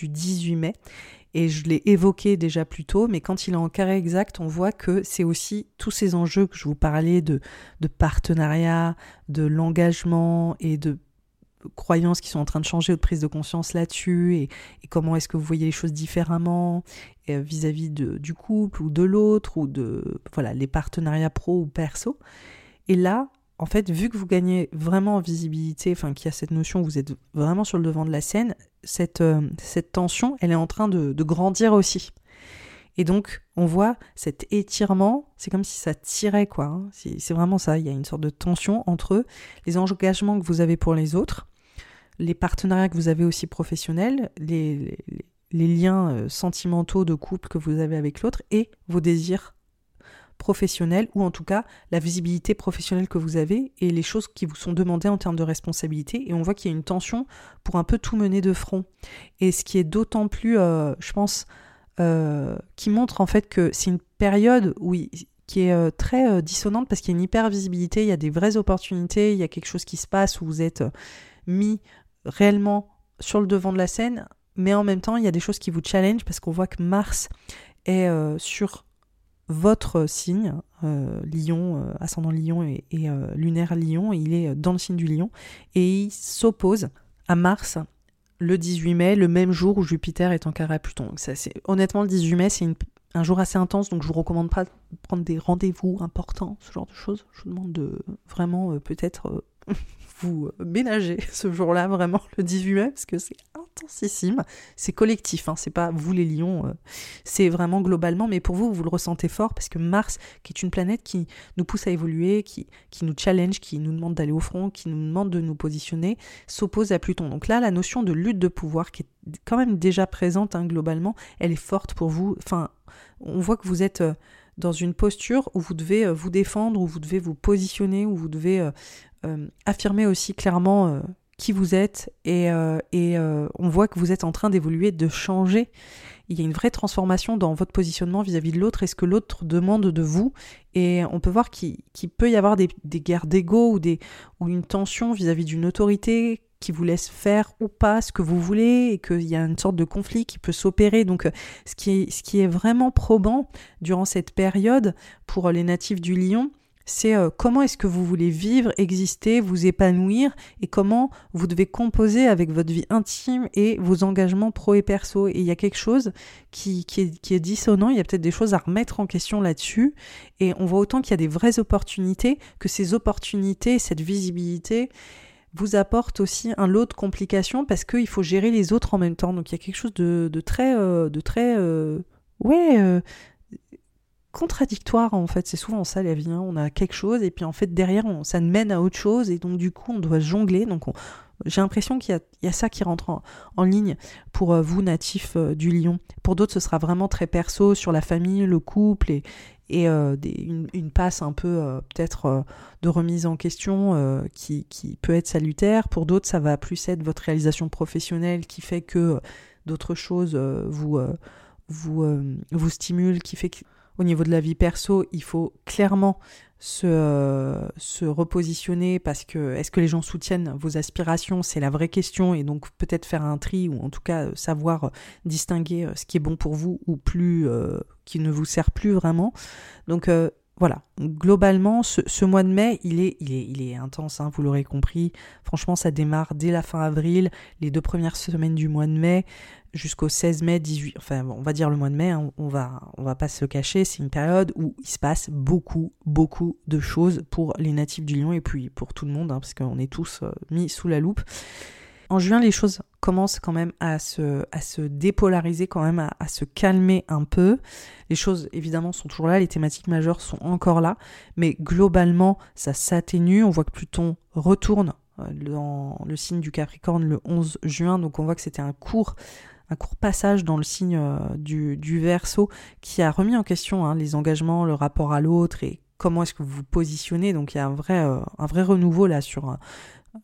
18 mai. Et je l'ai évoqué déjà plus tôt, mais quand il est en carré exact, on voit que c'est aussi tous ces enjeux que je vous parlais de, partenariat, de l'engagement et de croyances qui sont en train de changer, de prise de conscience là-dessus, et, comment est-ce que vous voyez les choses différemment euh, vis-à-vis du couple ou de l'autre, ou de voilà les partenariats pro ou perso. Et là, en fait, vu que vous gagnez vraiment en visibilité, enfin qu'il y a cette notion, vous êtes vraiment sur le devant de la scène, cette, euh, cette tension, elle est en train de, grandir aussi. Et donc, on voit cet étirement, c'est comme si ça tirait, quoi. Hein. C'est vraiment ça, il y a une sorte de tension entre les engagements que vous avez pour les autres, les partenariats que vous avez aussi professionnels, les, les liens euh, sentimentaux de couple que vous avez avec l'autre et vos désirs professionnel ou en tout cas la visibilité professionnelle que vous avez et les choses qui vous sont demandées en termes de responsabilité. Et on voit qu'il y a une tension pour un peu tout mener de front. Et ce qui est d'autant plus, euh, je pense, euh, qui montre en fait que c'est une période où qui est euh, très dissonante parce qu'il y a une hyper visibilité, il y a des vraies opportunités, il y a quelque chose qui se passe où vous êtes mis réellement sur le devant de la scène, mais en même temps il y a des choses qui vous challenge parce qu'on voit que Mars est sur votre signe, euh, Lion, euh, ascendant Lion et, euh, lunaire Lion, il est dans le signe du Lion, et il s'oppose à Mars le 18 mai, le même jour où Jupiter est en carré à Pluton. honnêtement, le 18 mai, c'est un jour assez intense, donc je vous recommande pas de prendre des rendez-vous importants, ce genre de choses. Je vous demande de vraiment peut-être vous euh, ménager ce jour-là, vraiment, le 18 mai, parce que c'est intensissime. C'est collectif, hein, c'est pas vous les lions, euh, c'est vraiment globalement, mais pour vous, vous le ressentez fort, parce que Mars, qui est une planète qui nous pousse à évoluer, qui, qui nous challenge, qui nous demande d'aller au front, qui nous demande de nous positionner, s'oppose à Pluton. Donc là, la notion de lutte de pouvoir, qui est quand même déjà présente hein, globalement, elle est forte pour vous. Enfin, on voit que vous êtes... Euh, dans une posture où vous devez vous défendre, où vous devez vous positionner, où vous devez euh, affirmer aussi clairement euh, qui vous êtes et, et on voit que vous êtes en train d'évoluer, de changer il y a une vraie transformation dans votre positionnement vis-à-vis de l'autre et ce que l'autre demande de vous. Et on peut voir qu'il peut y avoir des, guerres d'ego ou, ou une tension vis-à-vis d'une autorité qui vous laisse faire ou pas ce que vous voulez et qu'il y a une sorte de conflit qui peut s'opérer. Donc ce qui, est, ce qui est vraiment probant durant cette période pour les natifs du lion, c'est euh, comment est-ce que vous voulez vivre, exister, vous épanouir et comment vous devez composer avec votre vie intime et vos engagements pro et perso. Et il y a quelque chose qui, est, dissonant, il y a peut-être des choses à remettre en question là-dessus. Et on voit autant qu'il y a des vraies opportunités, que ces opportunités, cette visibilité, vous apportent aussi un lot de complications parce qu'il faut gérer les autres en même temps. Donc il y a quelque chose de, de très... de euh, euh, ouais contradictoire en fait. C'est souvent ça la vie. Hein. On a quelque chose et puis en fait derrière on, ça mène à autre chose et donc du coup on doit jongler. Donc j'ai l'impression qu'il y, a ça qui rentre en, ligne pour euh, vous natifs euh, du lion. Pour d'autres ce sera vraiment très perso sur la famille, le couple et, et euh, une, passe un peu peut-être de remise en question qui, qui, peut être salutaire. Pour d'autres ça va plus être votre réalisation professionnelle qui fait que d'autres choses vous, vous, vous stimulent, qui fait que au niveau de la vie perso, il faut clairement se, euh, se repositionner parce que est-ce que les gens soutiennent vos aspirations? C'est la vraie question et donc peut-être faire un tri ou en tout cas euh, savoir euh, distinguer ce qui est bon pour vous ou plus qui ne vous sert plus vraiment. Donc voilà, globalement, ce, mois de mai, il est, il est, intense, hein, vous l'aurez compris. Franchement, ça démarre dès la fin avril, les deux premières semaines du mois de mai jusqu'au 16 mai, 18, enfin on va dire le mois de mai, hein, on va va pas se cacher, c'est une période où il se passe beaucoup beaucoup de choses pour les natifs du Lion et puis pour tout le monde, hein, parce qu'on est tous euh, mis sous la loupe. En juin, les choses commencent quand même à se, dépolariser, quand même à, se calmer un peu. Les choses, évidemment, sont toujours là, les thématiques majeures sont encore là, mais globalement, ça s'atténue. On voit que Pluton retourne euh, dans le signe du Capricorne le 11 juin, donc on voit que c'était un court passage dans le signe euh, du, du verso qui a remis en question hein, les engagements, le rapport à l'autre et comment est-ce que vous vous positionnez. Donc il y a un vrai, euh, un vrai renouveau là sur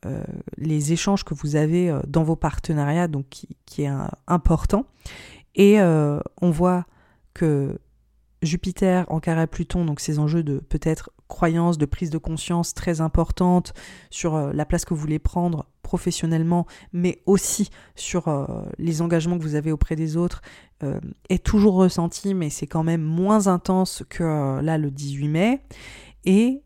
euh, les échanges que vous avez dans vos partenariats, donc qui, est important. Et on voit que Jupiter en carré Pluton, donc ces enjeux de peut-être croyance, de prise de conscience très importante sur euh, la place que vous voulez prendre professionnellement, mais aussi sur euh, les engagements que vous avez auprès des autres, euh, est toujours ressenti, mais c'est quand même moins intense que là le 18 mai. Et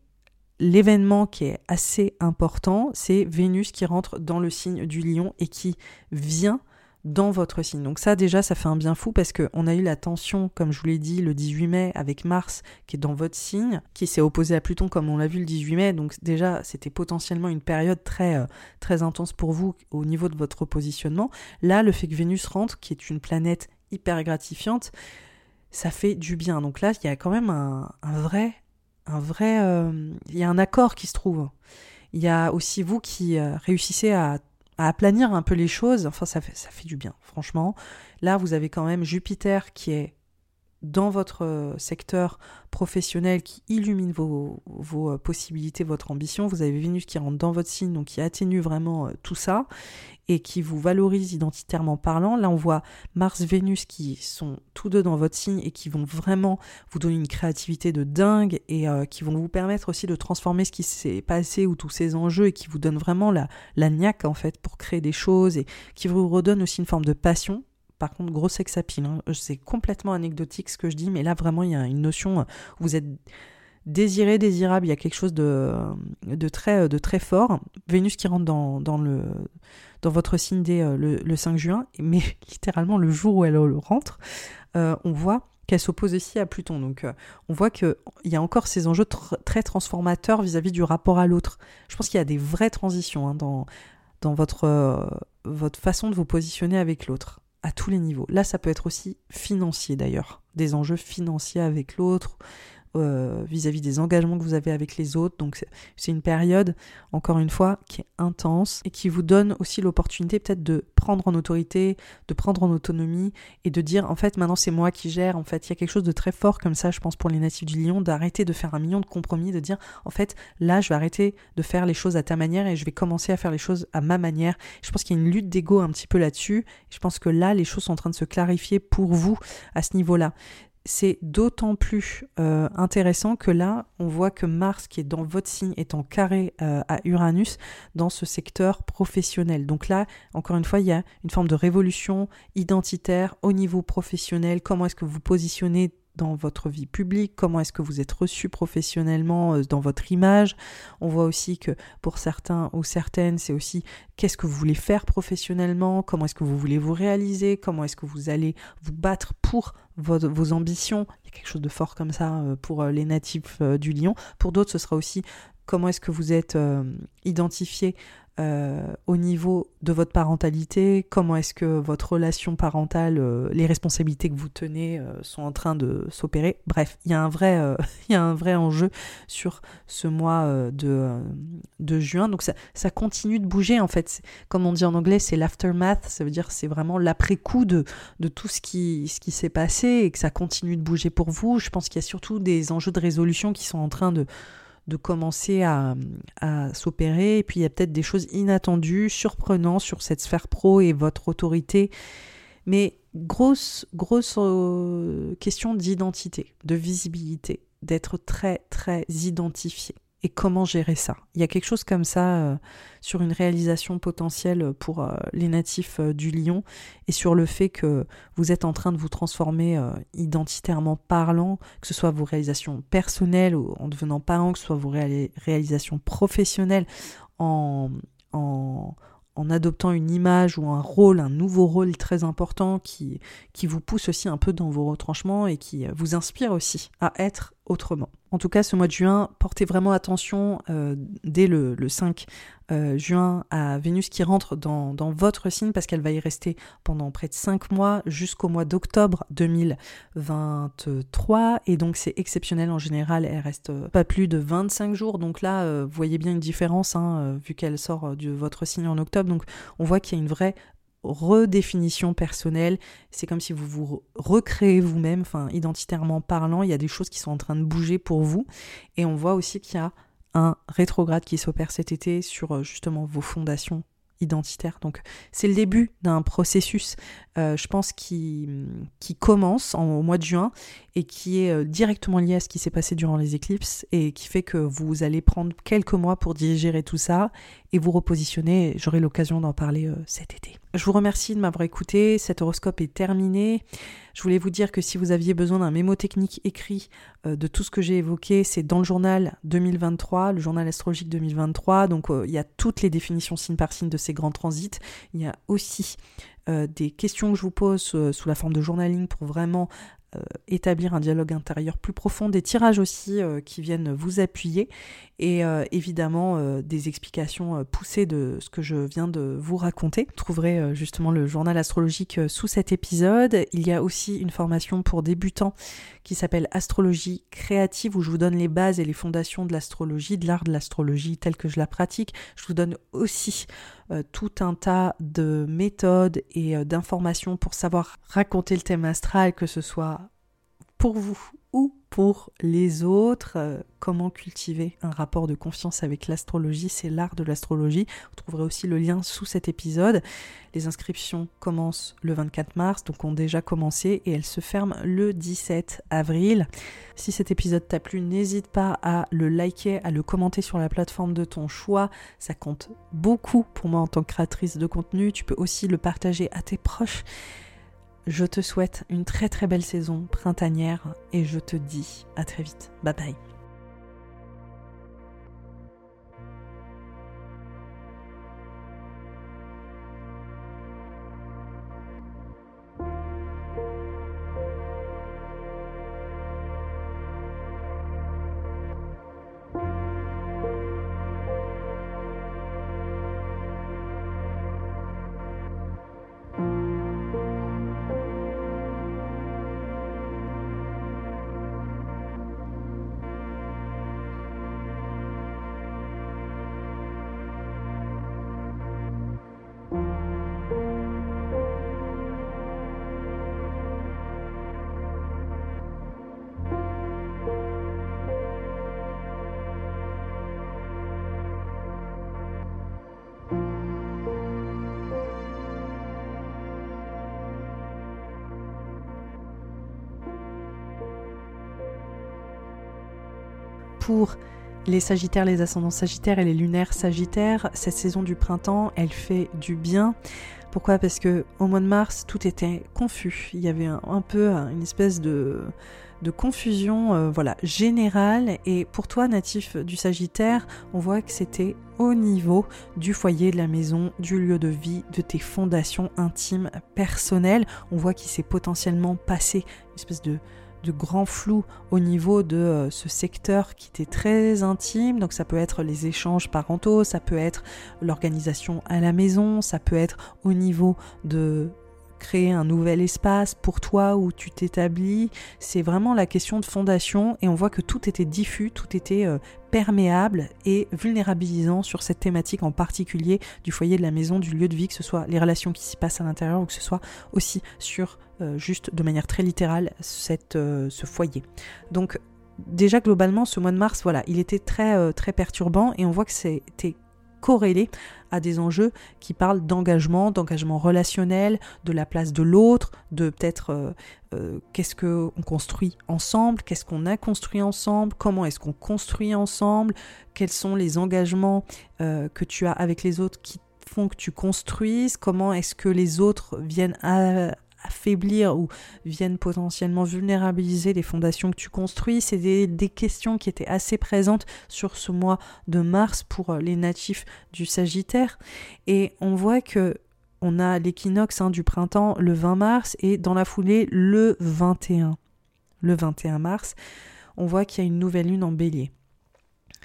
l'événement qui est assez important, c'est Vénus qui rentre dans le signe du lion et qui vient dans votre signe. Donc ça déjà, ça fait un bien fou parce qu'on a eu la tension, comme je vous l'ai dit, le 18 mai avec Mars qui est dans votre signe, qui s'est opposé à Pluton comme on l'a vu le 18 mai. Donc déjà, c'était potentiellement une période très, euh, très intense pour vous au niveau de votre positionnement. Là, le fait que Vénus rentre, qui est une planète hyper gratifiante, ça fait du bien. Donc là, il y a quand même un, vrai... Un vrai euh, il y a un accord qui se trouve. Il y a aussi vous qui euh, réussissez à à aplanir un peu les choses. Enfin, ça fait, ça fait du bien, franchement. Là, vous avez quand même Jupiter qui est dans votre euh, secteur professionnel qui illumine vos, vos, euh, possibilités, votre ambition. Vous avez Vénus qui rentre dans votre signe, donc qui atténue vraiment euh, tout ça et qui vous valorise identitairement parlant. Là, on voit Mars-Vénus qui sont tous deux dans votre signe et qui vont vraiment vous donner une créativité de dingue et qui vont vous permettre aussi de transformer ce qui s'est passé ou tous ces enjeux et qui vous donnent vraiment la, la niaque en fait pour créer des choses et qui vous redonnent aussi une forme de passion par contre, gros sex appeal. Hein. C'est complètement anecdotique ce que je dis, mais là, vraiment, il y a une notion où vous êtes désiré, désirable. Il y a quelque chose de, de, très, fort. Vénus qui rentre dans, votre signe dès euh, le, 5 juin, mais littéralement, le jour où elle rentre, euh, on voit qu'elle s'oppose aussi à Pluton. Donc euh, on voit qu'il y a encore ces enjeux très transformateurs vis-à-vis du rapport à l'autre. Je pense qu'il y a des vraies transitions hein, dans, votre façon de vous positionner avec l'autre à tous les niveaux. Là, ça peut être aussi financier d'ailleurs, des enjeux financiers avec l'autre, euh, vis-à-vis des engagements que vous avez avec les autres. Donc c'est une période, encore une fois, qui est intense et qui vous donne aussi l'opportunité peut-être de prendre en autorité, de prendre en autonomie et de dire en fait maintenant c'est moi qui gère. En fait, il y a quelque chose de très fort comme ça, je pense, pour les natifs du lion, d'arrêter de faire un million de compromis, de dire en fait là je vais arrêter de faire les choses à ta manière et je vais commencer à faire les choses à ma manière. Je pense qu'il y a une lutte d'ego un petit peu là-dessus. Je pense que là les choses sont en train de se clarifier pour vous à ce niveau-là c'est d'autant plus euh, intéressant que là, on voit que Mars, qui est dans votre signe, est en carré euh, à Uranus dans ce secteur professionnel. Donc là, encore une fois, il y a une forme de révolution identitaire au niveau professionnel. Comment est-ce que vous positionnez dans votre vie publique, comment est-ce que vous êtes reçu professionnellement euh, dans votre image. On voit aussi que pour certains ou certaines, c'est aussi qu'est-ce que vous voulez faire professionnellement, comment est-ce que vous voulez vous réaliser, comment est-ce que vous allez vous battre pour vos, ambitions. Il y a quelque chose de fort comme ça euh, pour euh, les natifs du lion. Pour d'autres, ce sera aussi comment est-ce que vous êtes identifié euh, au niveau de votre parentalité, comment est-ce que votre relation parentale, euh, les responsabilités que vous tenez euh, sont en train de s'opérer? Bref, il y, a un vrai, y a un vrai enjeu sur ce mois de, de juin. Donc ça, ça, continue de bouger en fait. Comme on dit en anglais, c'est l'aftermath, ça veut dire c'est vraiment l'après-coup de, de tout ce qui, ce qui s'est passé et que ça continue de bouger pour vous. Je pense qu'il y a surtout des enjeux de résolution qui sont en train de de commencer à, s'opérer. Et puis il y a peut-être des choses inattendues, surprenantes sur cette sphère pro et votre autorité. Mais grosse, grosse euh, question d'identité, de visibilité, d'être très, très identifié et comment gérer ça. Il y a quelque chose comme ça euh, sur une réalisation potentielle pour euh, les natifs euh, du lion et sur le fait que vous êtes en train de vous transformer identitairement parlant, que ce soit vos réalisations personnelles ou en devenant parent, que ce soit vos réalisations professionnelles en, en, en adoptant une image ou un rôle, un nouveau rôle très important qui, qui vous pousse aussi un peu dans vos retranchements et qui vous inspire aussi à être autrement. En tout cas, ce mois de juin, portez vraiment attention euh, dès le, 5 euh, juin à Vénus qui rentre dans, votre signe parce qu'elle va y rester pendant près de 5 mois jusqu'au mois d'octobre 2023. Et donc c'est exceptionnel en général, elle reste pas plus de 25 jours. Donc là, euh, vous voyez bien une différence hein, vu qu'elle sort de votre signe en octobre. Donc on voit qu'il y a une vraie redéfinition personnelle. C'est comme si vous vous recréez vous-même, enfin identitairement parlant, il y a des choses qui sont en train de bouger pour vous. Et on voit aussi qu'il y a un rétrograde qui s'opère cet été sur euh, justement vos fondations identitaires. Donc c'est le début d'un processus, euh, je pense, qui, qui commence en, au mois de juin et qui est euh, directement lié à ce qui s'est passé durant les éclipses et qui fait que vous allez prendre quelques mois pour digérer tout ça et vous repositionner. J'aurai l'occasion d'en parler euh, cet été. Je vous remercie de m'avoir écouté. Cet horoscope est terminé. Je voulais vous dire que si vous aviez besoin d'un mémo technique écrit euh, de tout ce que j'ai évoqué, c'est dans le journal 2023, le journal astrologique 2023. Donc il y a toutes les définitions signe par signe de ces grands transits. Il y a aussi des questions que je vous pose sous la forme de journaling pour vraiment euh, établir un dialogue intérieur plus profond, des tirages aussi euh, qui viennent vous appuyer et euh, évidemment des explications poussées de ce que je viens de vous raconter. Vous trouverez justement le journal astrologique sous cet épisode. Il y a aussi une formation pour débutants qui s'appelle Astrologie créative où je vous donne les bases et les fondations de l'astrologie, de l'art de l'astrologie telle que je la pratique. Je vous donne aussi tout un tas de méthodes et d'informations pour savoir raconter le thème astral, que ce soit pour vous ou pour les autres. Euh, comment cultiver un rapport de confiance avec l'astrologie, c'est l'art de l'astrologie. Vous trouverez aussi le lien sous cet épisode. Les inscriptions commencent le 24 mars, donc ont déjà commencé et elles se ferment le 17 avril. Si cet épisode t'a plu, n'hésite pas à le liker, à le commenter sur la plateforme de ton choix. Ça compte beaucoup pour moi en tant que créatrice de contenu. Tu peux aussi le partager à tes proches. Je te souhaite une très très belle saison printanière et je te dis à très vite. Bye bye. Les Sagittaires, les ascendants Sagittaires et les lunaires Sagittaires, cette saison du printemps, elle fait du bien. Pourquoi? Parce que au mois de mars, tout était confus. Il y avait un, peu une espèce de, de confusion euh, voilà, générale. Et pour toi, natif du Sagittaire, on voit que c'était au niveau du foyer, de la maison, du lieu de vie, de tes fondations intimes, personnelles. On voit qu'il s'est potentiellement passé une espèce de de grand flou au niveau de euh, ce secteur qui était très intime. Donc ça peut être les échanges parentaux, ça peut être l'organisation à la maison, ça peut être au niveau de créer un nouvel espace pour toi où tu t'établis. C'est vraiment la question de fondation et on voit que tout était diffus, tout était euh, perméable et vulnérabilisant sur cette thématique en particulier du foyer de la maison, du lieu de vie, que ce soit les relations qui s'y passent à l'intérieur ou que ce soit aussi sur euh, juste de manière très littérale euh, ce foyer. Donc déjà globalement ce mois de mars voilà il était très très perturbant et on voit que c'était corrélé à des enjeux qui parlent d'engagement, d'engagement relationnel, de la place de l'autre, de peut-être euh, euh, qu'est-ce qu'on construit ensemble, qu'est-ce qu'on a construit ensemble, comment est-ce qu'on construit ensemble, quels sont les engagements euh, que tu as avec les autres qui font que tu construises, comment est-ce que les autres viennent à, affaiblir ou viennent potentiellement vulnérabiliser les fondations que tu construis. C'est des, questions qui étaient assez présentes sur ce mois de mars pour euh, les natifs du Sagittaire. Et on voit que on a l'équinoxe hein, du printemps le 20 mars et dans la foulée le 21. Le 21 mars, on voit qu'il y a une nouvelle lune en bélier.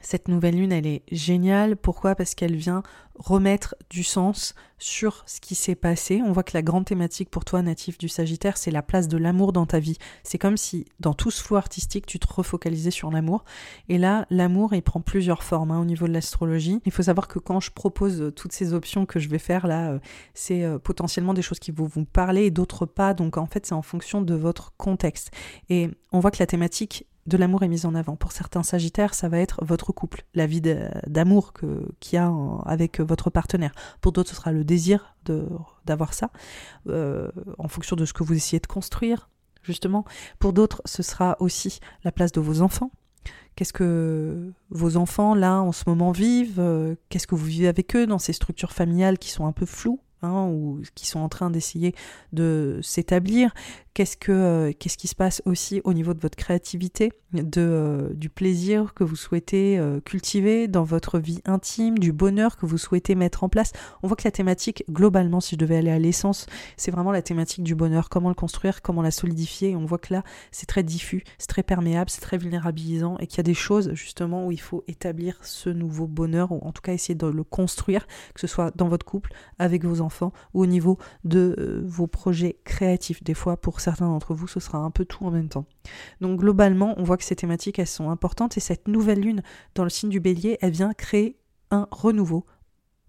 Cette nouvelle lune, elle est géniale. Pourquoi? Parce qu'elle vient remettre du sens sur ce qui s'est passé. On voit que la grande thématique pour toi, natif du Sagittaire, c'est la place de l'amour dans ta vie. C'est comme si, dans tout ce flou artistique, tu te refocalisais sur l'amour. Et là, l'amour, il prend plusieurs formes hein, au niveau de l'astrologie. Il faut savoir que quand je propose toutes ces options que je vais faire là, euh, c'est euh, potentiellement des choses qui vont vous parler et d'autres pas. Donc en fait, c'est en fonction de votre contexte. Et on voit que la thématique de l'amour est mise en avant. Pour certains Sagittaires, ça va être votre couple, la vie d'amour qu'il y a avec votre partenaire. Pour d'autres, ce sera le désir d'avoir ça, euh, en fonction de ce que vous essayez de construire, justement. Pour d'autres, ce sera aussi la place de vos enfants. Qu'est-ce que vos enfants, là, en ce moment, vivent euh, Qu'est-ce que vous vivez avec eux dans ces structures familiales qui sont un peu floues Hein, ou qui sont en train d'essayer de s'établir? Qu'est-ce que euh, qu'est-ce qui se passe aussi au niveau de votre créativité, de euh, du plaisir que vous souhaitez euh, cultiver dans votre vie intime, du bonheur que vous souhaitez mettre en place? On voit que la thématique globalement, si je devais aller à l'essence, c'est vraiment la thématique du bonheur, comment le construire, comment la solidifier? on voit que là, c'est très diffus, c'est très perméable, c'est très vulnérabilisant et qu'il y a des choses justement où il faut établir ce nouveau bonheur ou en tout cas essayer de le construire, que ce soit dans votre couple, avec vos enfants ou au niveau de vos projets créatifs. Des fois, pour certains d'entre vous, ce sera un peu tout en même temps. Donc globalement, on voit que ces thématiques, elles sont importantes et cette nouvelle lune dans le signe du bélier, elle vient créer un renouveau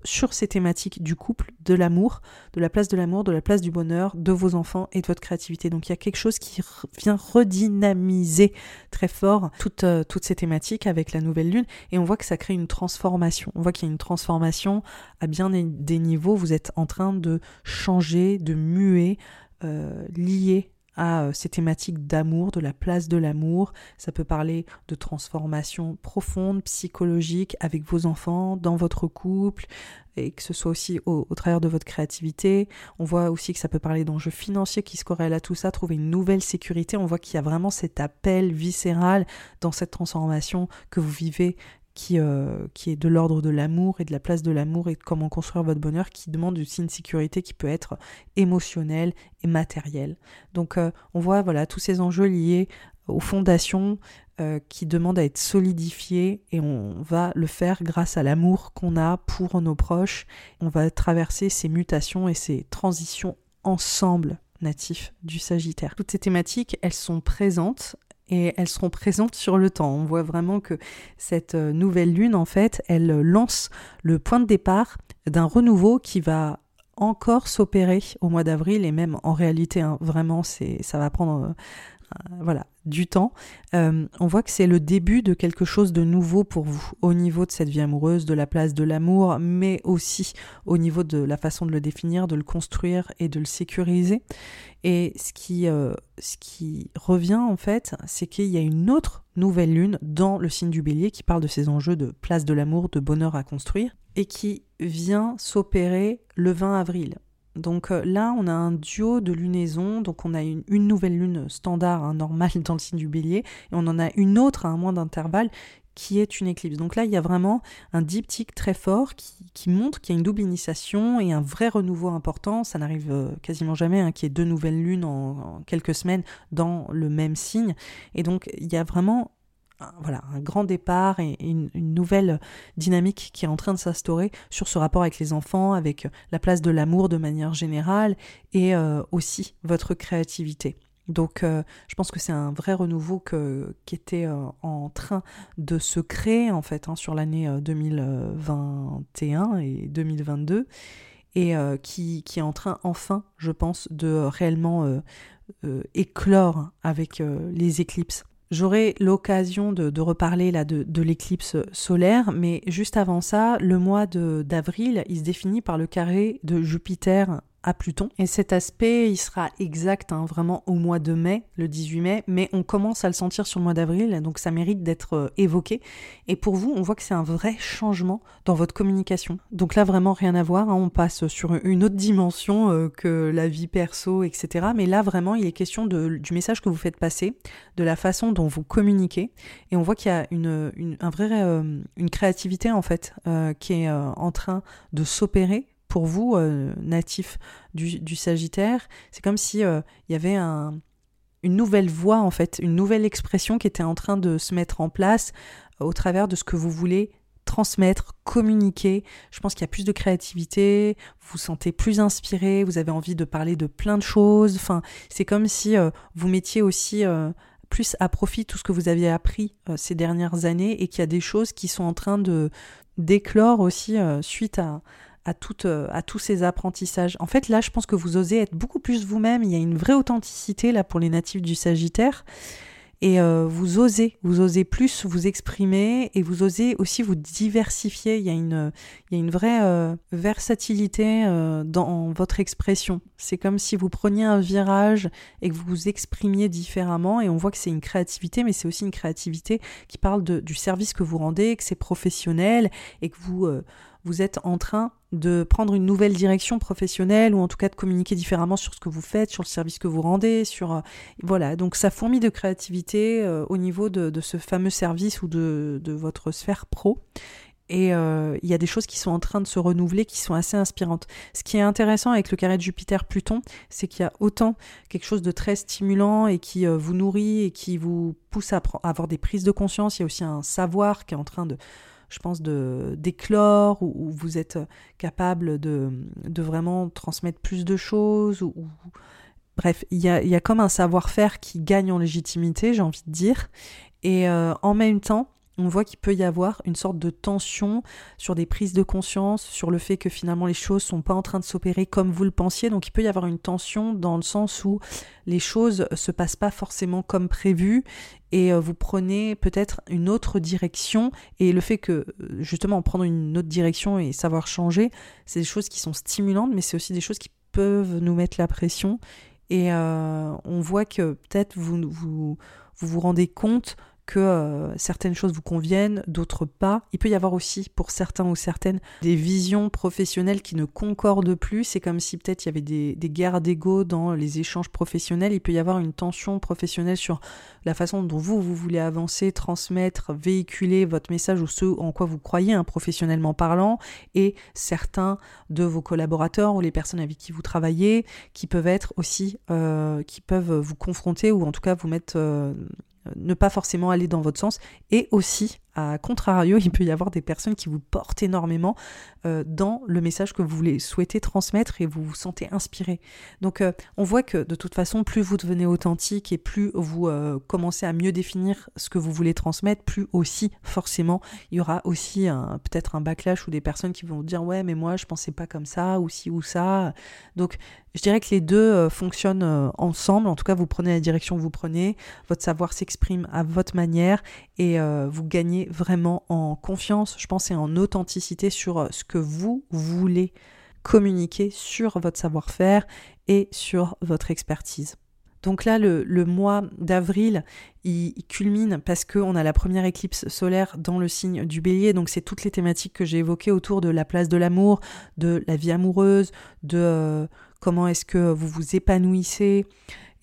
sur ces thématiques du couple, de l'amour, de la place de l'amour, de la place du bonheur, de vos enfants et de votre créativité. Donc il y a quelque chose qui vient redynamiser très fort toutes, euh, toutes ces thématiques avec la nouvelle lune et on voit que ça crée une transformation. On voit qu'il y a une transformation à bien des niveaux. Vous êtes en train de changer, de muer, euh, lié à euh, ces thématiques d'amour, de la place de l'amour. Ça peut parler de transformation profonde, psychologique, avec vos enfants, dans votre couple, et que ce soit aussi au, travers de votre créativité. On voit aussi que ça peut parler d'enjeux financiers qui se corrèlent à tout ça, trouver une nouvelle sécurité. On voit qu'il y a vraiment cet appel viscéral dans cette transformation que vous vivez qui, euh, qui est de l'ordre de l'amour et de la place de l'amour et de comment construire votre bonheur, qui demande aussi une sécurité qui peut être émotionnelle et matérielle. Donc euh, on voit voilà tous ces enjeux liés aux fondations euh, qui demandent à être solidifiées et on va le faire grâce à l'amour qu'on a pour nos proches. On va traverser ces mutations et ces transitions ensemble natifs du Sagittaire. Toutes ces thématiques, elles sont présentes et elles seront présentes sur le temps. On voit vraiment que cette euh, nouvelle lune, en fait, elle lance le point de départ d'un renouveau qui va encore s'opérer au mois d'avril et même en réalité, hein, vraiment, ça va prendre euh, voilà, du temps, euh, on voit que c'est le début de quelque chose de nouveau pour vous au niveau de cette vie amoureuse, de la place de l'amour, mais aussi au niveau de la façon de le définir, de le construire et de le sécuriser. Et ce qui, euh, ce qui revient en fait, c'est qu'il y a une autre nouvelle lune dans le signe du bélier qui parle de ces enjeux de place de l'amour, de bonheur à construire, et qui vient s'opérer le 20 avril. Donc euh, là, on a un duo de lunaison, donc on a une, nouvelle lune standard, hein, normale dans le signe du bélier, et on en a une autre à un mois d'intervalle qui est une éclipse. Donc là, il y a vraiment un diptyque très fort qui, montre qu'il y a une double initiation et un vrai renouveau important. Ça n'arrive euh, quasiment jamais hein, qu'il y ait deux nouvelles lunes en, quelques semaines dans le même signe. Et donc, il y a vraiment voilà, un grand départ et une, nouvelle dynamique qui est en train de s'instaurer sur ce rapport avec les enfants, avec la place de l'amour de manière générale et euh, aussi votre créativité. Donc euh, je pense que c'est un vrai renouveau qui était euh, en train de se créer en fait hein, sur l'année 2021 et 2022 et qui, qui, est en train enfin, je pense, de réellement éclore avec les éclipses. J'aurai l'occasion de, reparler là de, de l'éclipse solaire, mais juste avant ça, le mois d'avril, il se définit par le carré de Jupiter à Pluton. Et cet aspect, il sera exact hein, vraiment au mois de mai, le 18 mai, mais on commence à le sentir sur le mois d'avril, donc ça mérite d'être euh, évoqué. Et pour vous, on voit que c'est un vrai changement dans votre communication. Donc là, vraiment rien à voir, hein, on passe sur une autre dimension euh, que la vie perso, etc. Mais là, vraiment, il est question du message que vous faites passer, de la façon dont vous communiquez. Et on voit qu'il y a une, une, euh, une créativité, en fait, qui est en train de s'opérer pour vous, euh, natif du, Sagittaire, c'est comme si euh, il y avait une nouvelle voix, en fait, une nouvelle expression qui était en train de se mettre en place euh, au travers de ce que vous voulez transmettre, communiquer. Je pense qu'il y a plus de créativité, vous vous sentez plus inspiré, vous avez envie de parler de plein de choses. Enfin, c'est comme si vous mettiez aussi plus à profit tout ce que vous aviez appris ces dernières années et qu'il y a des choses qui sont en train de d'éclore aussi suite à, à, euh, à tous ces apprentissages. En fait, là, je pense que vous osez être beaucoup plus vous-même. Il y a une vraie authenticité là pour les natifs du Sagittaire. Et euh, vous osez, vous osez plus vous exprimer et vous osez aussi vous diversifier. Il y a une, il y a une vraie euh, versatilité dans votre expression. C'est comme si vous preniez un virage et que vous vous exprimiez différemment. Et on voit que c'est une créativité, mais c'est aussi une créativité qui parle du service que vous rendez, que c'est professionnel et que vous vous êtes en train de prendre une nouvelle direction professionnelle ou en tout cas de communiquer différemment sur ce que vous faites, sur le service que vous rendez, sur euh, voilà. Donc ça fourmille de créativité euh, au niveau de, ce fameux service ou de, votre sphère pro. Et euh, il y a des choses qui sont en train de se renouveler, qui sont assez inspirantes. Ce qui est intéressant avec le carré de Jupiter-Pluton, c'est qu'il y a autant quelque chose de très stimulant et qui vous nourrit et qui vous pousse à avoir des prises de conscience. Il y a aussi un savoir qui est en train de, je pense, de d'éclore, où, vous êtes capable de, de, vraiment transmettre plus de choses. Ou, Bref, il y a, y a, comme un savoir-faire qui gagne en légitimité, j'ai envie de dire. Et euh, en même temps, on voit qu'il peut y avoir une sorte de tension sur des prises de conscience, sur le fait que finalement les choses sont pas en train de s'opérer comme vous le pensiez. Donc il peut y avoir une tension dans le sens où les choses se passent pas forcément comme prévu et euh, vous prenez peut-être une autre direction et le fait que justement prendre une autre direction et savoir changer, c'est des choses qui sont stimulantes mais c'est aussi des choses qui peuvent nous mettre la pression et euh, on voit que peut-être vous vous rendez compte que euh, certaines choses vous conviennent, d'autres pas. Il peut y avoir aussi pour certains ou certaines des visions professionnelles qui ne concordent plus. C'est comme si peut-être il y avait des, guerres d'ego dans les échanges professionnels. Il peut y avoir une tension professionnelle sur la façon dont vous, vous voulez avancer, transmettre, véhiculer votre message ou ce en quoi vous croyez, hein, professionnellement parlant, et certains de vos collaborateurs ou les personnes avec qui vous travaillez qui peuvent être aussi, euh, qui peuvent vous confronter ou en tout cas vous mettre... Euh, ne pas forcément aller dans votre sens, et aussi Contrario, il peut y avoir des personnes qui vous portent énormément euh, dans le message que vous voulez souhaiter transmettre et vous vous sentez inspiré. Donc euh, on voit que de toute façon, plus vous devenez authentique et plus vous euh, commencez à mieux définir ce que vous voulez transmettre, plus aussi forcément il y aura aussi peut-être un backlash ou des personnes qui vont dire ouais mais moi je pensais pas comme ça ou si ou ça. Donc je dirais que les deux fonctionnent ensemble. En tout cas, vous prenez la direction que vous prenez, votre savoir s'exprime à votre manière et vous gagnez vraiment en confiance, je pense, et en authenticité sur ce que vous voulez communiquer sur votre savoir-faire et sur votre expertise. Donc là, le, mois d'avril, il, culmine parce qu'on a la première éclipse solaire dans le signe du bélier. Donc c'est toutes les thématiques que j'ai évoquées autour de la place de l'amour, de la vie amoureuse, de euh, comment est-ce que vous vous épanouissez,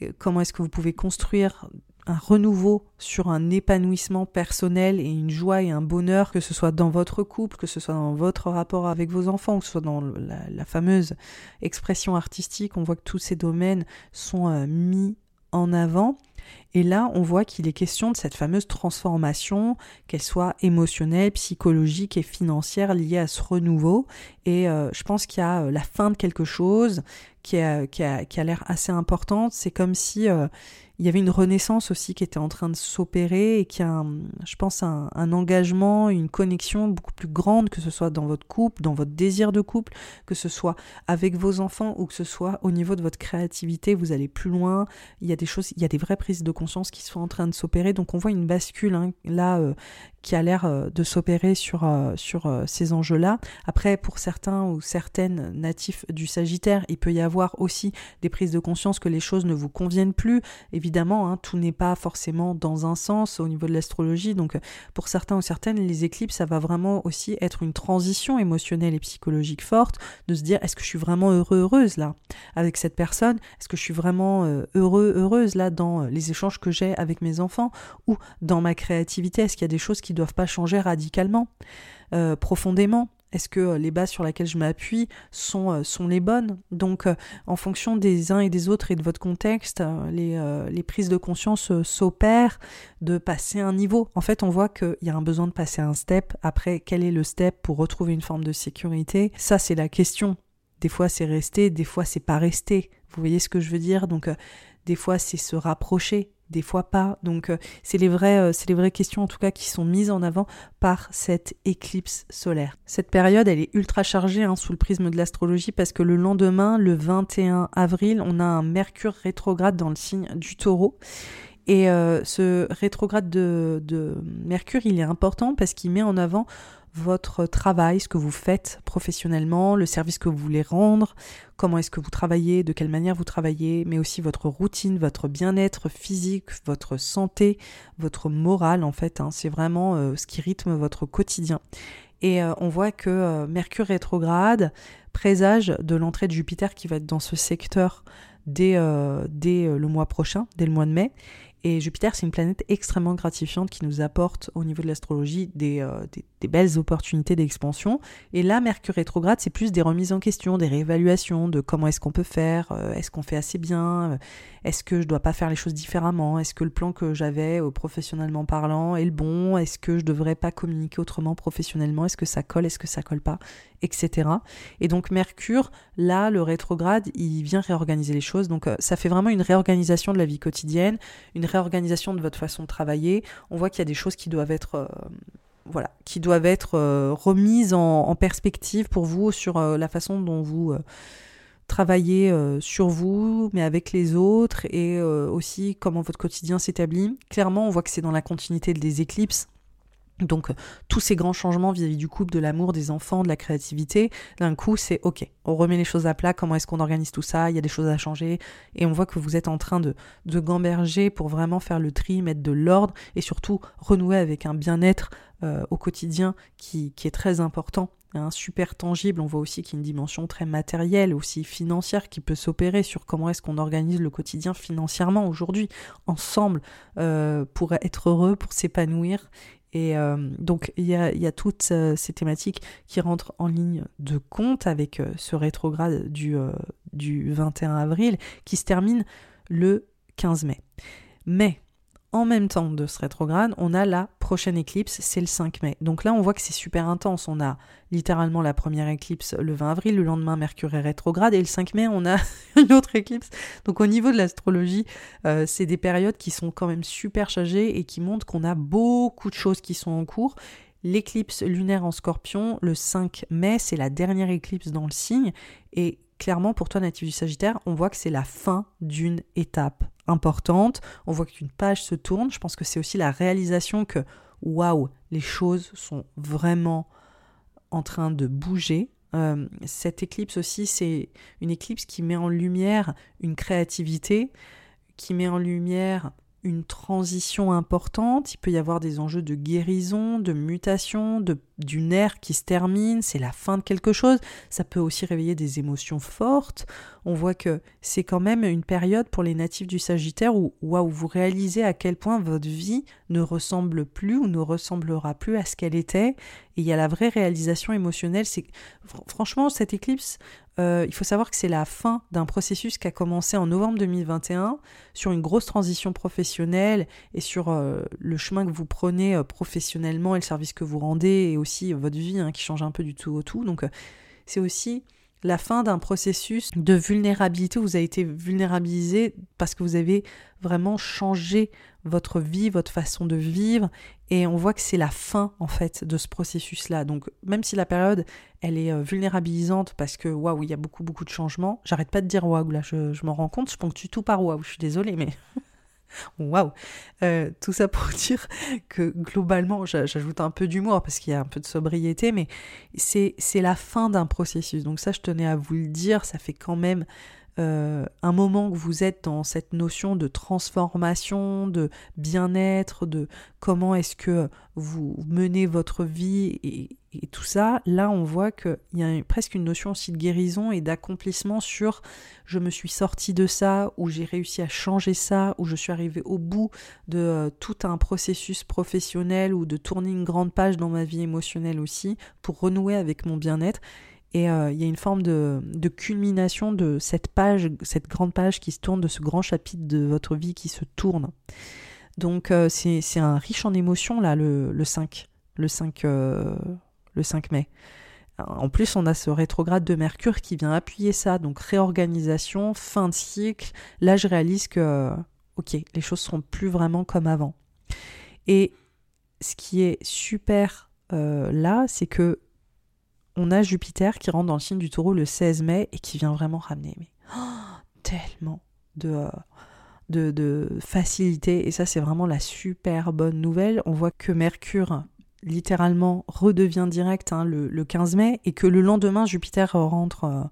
euh, comment est-ce que vous pouvez construire un renouveau sur un épanouissement personnel et une joie et un bonheur, que ce soit dans votre couple, que ce soit dans votre rapport avec vos enfants, que ce soit dans la, fameuse expression artistique, on voit que tous ces domaines sont euh, mis en avant. Et là, on voit qu'il est question de cette fameuse transformation, qu'elle soit émotionnelle, psychologique et financière liée à ce renouveau. Et euh, je pense qu'il y a euh, la fin de quelque chose qui a, qui a, qui a l'air assez importante. C'est comme si il y avait une renaissance aussi qui était en train de s'opérer et qui a, je pense, un, engagement, une connexion beaucoup plus grande, que ce soit dans votre couple, dans votre désir de couple, que ce soit avec vos enfants ou que ce soit au niveau de votre créativité, vous allez plus loin. Il y a des choses, il y a des vraies prises de conscience qui sont en train de s'opérer. Donc on voit une bascule hein, là euh, qui a l'air euh, de s'opérer sur, euh, sur ces enjeux-là. Après, pour certains ou certaines natifs du Sagittaire, il peut y avoir aussi des prises de conscience que les choses ne vous conviennent plus. Évidemment, hein, tout n'est pas forcément dans un sens au niveau de l'astrologie. Donc, pour certains ou certaines, les éclipses, ça va vraiment aussi être une transition émotionnelle et psychologique forte, de se dire est-ce que je suis vraiment heureux, heureuse là avec cette personne? Est-ce que je suis vraiment euh, heureux, heureuse là dans euh, les échanges que j'ai avec mes enfants? Ou dans ma créativité Est-ce qu'il y a des choses qui ne doivent pas changer radicalement, euh, profondément est-ce que euh, les bases sur lesquelles je m'appuie sont, euh, sont les bonnes? Donc, en fonction des uns et des autres et de votre contexte, les, les prises de conscience s'opèrent de passer un niveau. En fait, on voit qu'il y a un besoin de passer un step. Après, quel est le step pour retrouver une forme de sécurité? Ça, c'est la question. Des fois, c'est rester, des fois, c'est pas rester. Vous voyez ce que je veux dire? Donc, des fois, c'est se rapprocher, des fois pas. Donc euh, c'est les vraies euh, c'est les vraies questions en tout cas qui sont mises en avant par cette éclipse solaire. Cette période, elle est ultra chargée hein, sous le prisme de l'astrologie parce que le lendemain, le 21 avril, on a un Mercure rétrograde dans le signe du Taureau. Et euh, ce rétrograde de, de Mercure, il est important parce qu'il met en avant votre travail, ce que vous faites professionnellement, le service que vous voulez rendre, comment est-ce que vous travaillez, de quelle manière vous travaillez, mais aussi votre routine, votre bien-être physique, votre santé, votre morale en fait. Hein. c'est vraiment euh, ce qui rythme votre quotidien. Et euh, on voit que euh, Mercure rétrograde présage de l'entrée de Jupiter qui va être dans ce secteur dès, dès le mois prochain, dès le mois de mai. Et Jupiter, c'est une planète extrêmement gratifiante qui nous apporte au niveau de l'astrologie des, euh, des, belles opportunités d'expansion. Et là, Mercure rétrograde, c'est plus des remises en question, des réévaluations de comment est-ce qu'on peut faire, euh, est-ce qu'on fait assez bien, euh, est-ce que je dois pas faire les choses différemment, est-ce que le plan que j'avais professionnellement parlant est le bon, est-ce que je devrais pas communiquer autrement professionnellement, est-ce que ça colle, est-ce que ça colle pas, etc. Et donc Mercure, là, le rétrograde, il vient réorganiser les choses. Donc ça fait vraiment une réorganisation de la vie quotidienne, une réorganisation de votre façon de travailler. On voit qu'il y a des choses qui doivent être euh, voilà, qui doivent être euh, remises en, perspective pour vous sur euh, la façon dont vous travaillez sur vous, mais avec les autres, et aussi comment votre quotidien s'établit. Clairement, on voit que c'est dans la continuité des éclipses. Donc tous ces grands changements vis-à-vis du couple, de l'amour, des enfants, de la créativité, d'un coup c'est ok, on remet les choses à plat, comment est-ce qu'on organise tout ça, il y a des choses à changer, et on voit que vous êtes en train de, de gamberger pour vraiment faire le tri, mettre de l'ordre, et surtout renouer avec un bien-être euh, au quotidien qui, est très important, un super tangible, on voit aussi qu'il y a une dimension très matérielle, aussi financière qui peut s'opérer sur comment est-ce qu'on organise le quotidien financièrement aujourd'hui, ensemble, euh, pour être heureux, pour s'épanouir et euh, donc il y a, toutes euh, ces thématiques qui rentrent en ligne de compte avec ce rétrograde du, du 21 avril qui se termine le 15 mai. Mais en même temps de ce rétrograde, on a la prochaine éclipse, c'est le 5 mai. Donc là, on voit que c'est super intense. On a littéralement la première éclipse le 20 avril, le lendemain, Mercure est rétrograde, et le 5 mai, on a une autre éclipse. Donc au niveau de l'astrologie, euh, c'est des périodes qui sont quand même super chargées et qui montrent qu'on a beaucoup de choses qui sont en cours. L'éclipse lunaire en scorpion, le 5 mai, c'est la dernière éclipse dans le signe, et clairement, pour toi, natif du Sagittaire, on voit que c'est la fin d'une étape importante. On voit qu'une page se tourne. Je pense que c'est aussi la réalisation que, waouh, les choses sont vraiment en train de bouger. Euh, cette éclipse aussi, c'est une éclipse qui met en lumière une créativité, qui met en lumière une transition importante, il peut y avoir des enjeux de guérison, de mutation, de, d'une ère qui se termine, c'est la fin de quelque chose, ça peut aussi réveiller des émotions fortes. On voit que c'est quand même une période pour les natifs du Sagittaire où, où vous réalisez à quel point votre vie ne ressemble plus ou ne ressemblera plus à ce qu'elle était. Et il y a la vraie réalisation émotionnelle. C'est franchement cette éclipse, euh, il faut savoir que c'est la fin d'un processus qui a commencé en novembre 2021 sur une grosse transition professionnelle et sur euh, le chemin que vous prenez euh, professionnellement et le service que vous rendez votre vie hein, qui change un peu du tout au tout. Donc c'est aussi la fin d'un processus de vulnérabilité vous avez été vulnérabilisé parce que vous avez vraiment changé votre vie, votre façon de vivre et on voit que c'est la fin en fait de ce processus-là. Donc même si la période elle est euh, vulnérabilisante parce que waouh il y a beaucoup beaucoup de changements, j'arrête pas de dire waouh là je, je m'en rends compte, je ponctue tout par waouh, je suis désolée mais Waouh euh, Tout ça pour dire que globalement, j'ajoute un peu d'humour parce qu'il y a un peu de sobriété, mais c'est la fin d'un processus. Donc ça, je tenais à vous le dire, ça fait quand même euh, un moment que vous êtes dans cette notion de transformation, de bien-être, de comment est-ce que vous menez votre vie et, tout ça, là on voit qu'il y a presque une notion aussi de guérison et d'accomplissement sur je me suis sorti de ça, ou j'ai réussi à changer ça, ou je suis arrivé au bout de euh, tout un processus professionnel ou de tourner une grande page dans ma vie émotionnelle aussi pour renouer avec mon bien-être. Et euh, il y a une forme de, culmination de cette page, cette grande page qui se tourne, de ce grand chapitre de votre vie qui se tourne. Donc euh, c'est un riche en émotions là, le, 5, le 5, euh, le 5 mai. En plus, on a ce rétrograde de Mercure qui vient appuyer ça, donc réorganisation, fin de cycle. Là, je réalise que, ok, les choses seront plus vraiment comme avant. Et ce qui est super là, c'est que on a Jupiter qui rentre dans le signe du taureau le 16 mai et qui vient vraiment ramener tellement euh, de, de, facilité. Et ça, c'est vraiment la super bonne nouvelle. On voit que Mercure, littéralement, redevient direct hein, le, 15 mai et que le lendemain, Jupiter rentre. Euh,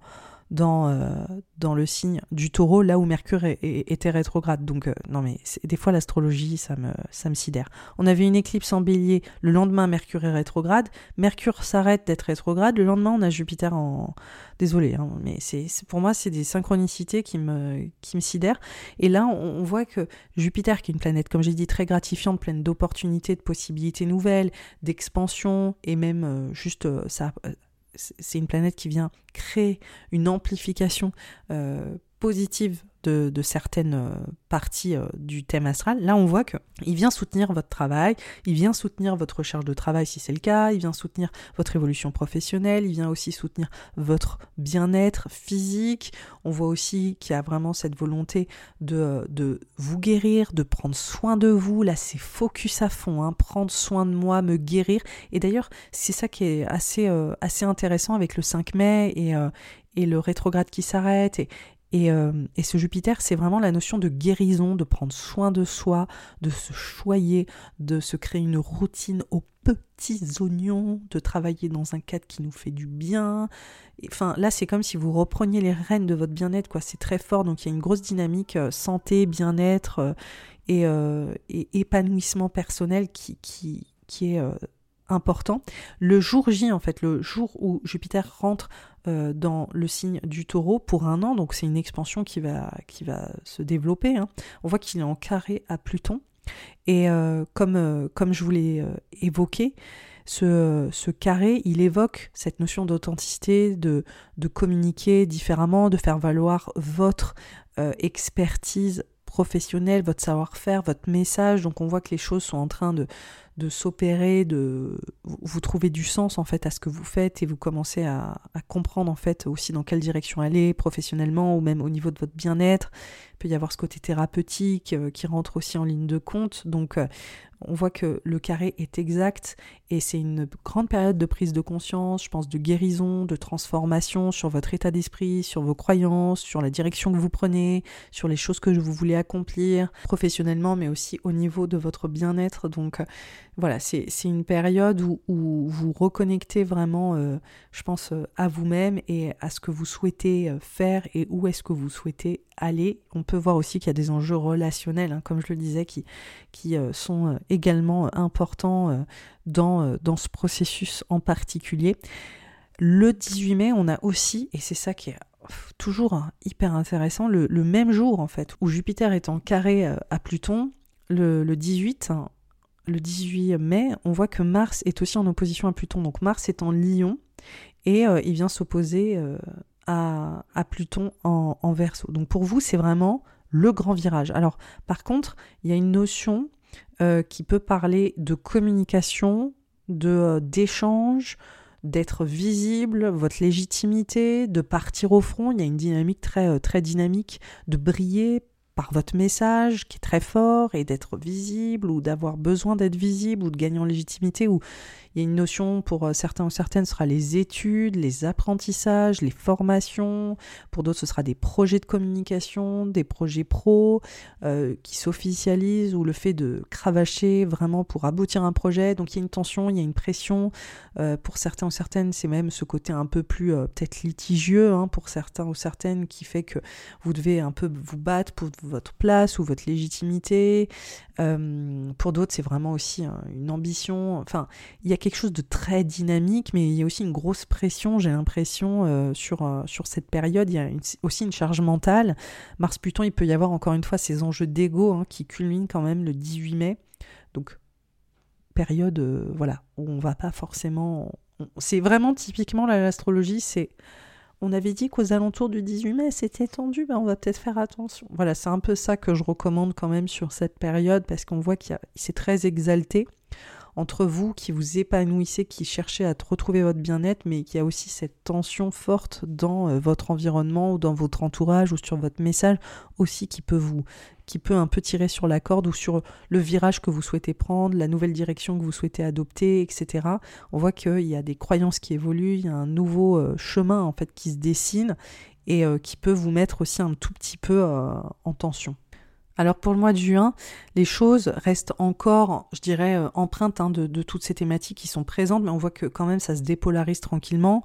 dans, euh, dans le signe du taureau, là où Mercure était rétrograde. Donc, euh, non, mais des fois, l'astrologie, ça me, ça me sidère. On avait une éclipse en bélier, le lendemain, Mercure est rétrograde. Mercure s'arrête d'être rétrograde, le lendemain, on a Jupiter en. Désolé, hein, mais c'est pour moi, c'est des synchronicités qui me, qui me sidèrent. Et là, on, voit que Jupiter, qui est une planète, comme j'ai dit, très gratifiante, pleine d'opportunités, de possibilités nouvelles, d'expansion, et même euh, juste ça c'est une planète qui vient créer une amplification euh, positive de, certaines euh, parties euh, du thème astral, là on voit qu'il vient soutenir votre travail, il vient soutenir votre recherche de travail si c'est le cas, il vient soutenir votre évolution professionnelle, il vient aussi soutenir votre bien-être physique. On voit aussi qu'il y a vraiment cette volonté de, de vous guérir, de prendre soin de vous. Là c'est focus à fond, hein, prendre soin de moi, me guérir. Et d'ailleurs c'est ça qui est assez, euh, assez intéressant avec le 5 mai et, et le rétrograde qui s'arrête et, euh, et, ce Jupiter, c'est vraiment la notion de guérison, de prendre soin de soi, de se choyer, de se créer une routine aux petits oignons, de travailler dans un cadre qui nous fait du bien. Enfin, là, c'est comme si vous repreniez les rênes de votre bien-être, quoi. C'est très fort, donc il y a une grosse dynamique euh, santé, bien-être euh, et, épanouissement personnel qui, est important. Le jour J, en fait, le jour où Jupiter rentre euh, dans le signe du taureau pour un an, donc c'est une expansion qui va, se développer. Hein. On voit qu'il est en carré à Pluton. Et euh, comme, euh, comme je vous l'ai évoqué, ce, carré, il évoque cette notion d'authenticité, de, de communiquer différemment, de faire valoir votre expertise professionnel, votre savoir-faire, votre message. Donc on voit que les choses sont en train de, de s'opérer, de vous trouvez du sens en fait à ce que vous faites et vous commencez à, comprendre en fait aussi dans quelle direction aller professionnellement ou même au niveau de votre bien-être. Il peut y avoir ce côté thérapeutique euh, qui rentre aussi en ligne de compte. Donc euh, on voit que le carré est exact et c'est une grande période de prise de conscience, je pense de guérison, de transformation sur votre état d'esprit, sur vos croyances, sur la direction que vous prenez, sur les choses que vous voulez accomplir professionnellement mais aussi au niveau de votre bien-être. Donc voilà, c'est une période où, vous reconnectez vraiment, euh, je pense, euh, à vous-même et à ce que vous souhaitez euh, faire et où est-ce que vous souhaitez aller. On peut voir aussi qu'il y a des enjeux relationnels, hein, comme je le disais, qui, qui sont également importants dans, dans ce processus en particulier. Le 18 mai, on a aussi, et c'est ça qui est toujours hein, hyper intéressant, le, même jour en fait, où Jupiter est en carré à Pluton, le, le 18, le 18 mai, on voit que Mars est aussi en opposition à Pluton. Donc Mars est en Lion et euh, il vient s'opposer euh, à, Pluton en, Verseau. Donc pour vous, c'est vraiment le grand virage. Alors par contre, il y a une notion euh, qui peut parler de communication, de d'échange, d'être visible, votre légitimité, de partir au front. Il y a une dynamique très très dynamique, de briller par votre message qui est très fort et d'être visible ou d'avoir besoin d'être visible ou de gagner en légitimité ou il y a une notion pour euh, certains ou certaines, ce sera les études, les apprentissages, les formations. Pour d'autres, ce sera des projets de communication, des projets pro euh, qui s'officialisent ou le fait de cravacher vraiment pour aboutir un projet. Donc il y a une tension, il y a une pression. Euh, pour certains ou certaines, c'est même ce côté un peu plus peut-être litigieux hein, pour certains ou certaines qui fait que vous devez un peu vous battre pour votre place ou votre légitimité. pour d'autres, c'est vraiment aussi hein, une ambition. Enfin, il y a quelque chose de très dynamique, mais il y a aussi une grosse pression, j'ai l'impression, euh, sur, euh, sur cette période. Il y a aussi une charge mentale. Mars-Pluton, il peut y avoir encore une fois ces enjeux d'ego hein, qui culminent quand même le 18 mai. Donc, période euh, voilà, où on va pas forcément. C'est vraiment typiquement l'astrologie, c'est. On avait dit qu'aux alentours du 18 mai, c'était tendu, ben on va peut-être faire attention. Voilà, c'est un peu ça que je recommande quand même sur cette période parce qu'on voit qu'il c'est très exalté entre vous qui vous épanouissez, qui cherchez à retrouver votre bien-être, mais qui a aussi cette tension forte dans euh, votre environnement ou dans votre entourage ou sur votre message aussi qui peut vous qui peut un peu tirer sur la corde ou sur le virage que vous souhaitez prendre, la nouvelle direction que vous souhaitez adopter, etc. On voit qu'il y a des croyances qui évoluent, il y a un nouveau euh, chemin en fait qui se dessine et euh, qui peut vous mettre aussi un tout petit peu en tension. Alors pour le mois de juin, les choses restent encore, je dirais, euh, empreintes hein, de, de, toutes ces thématiques qui sont présentes, mais on voit que quand même ça se dépolarise tranquillement.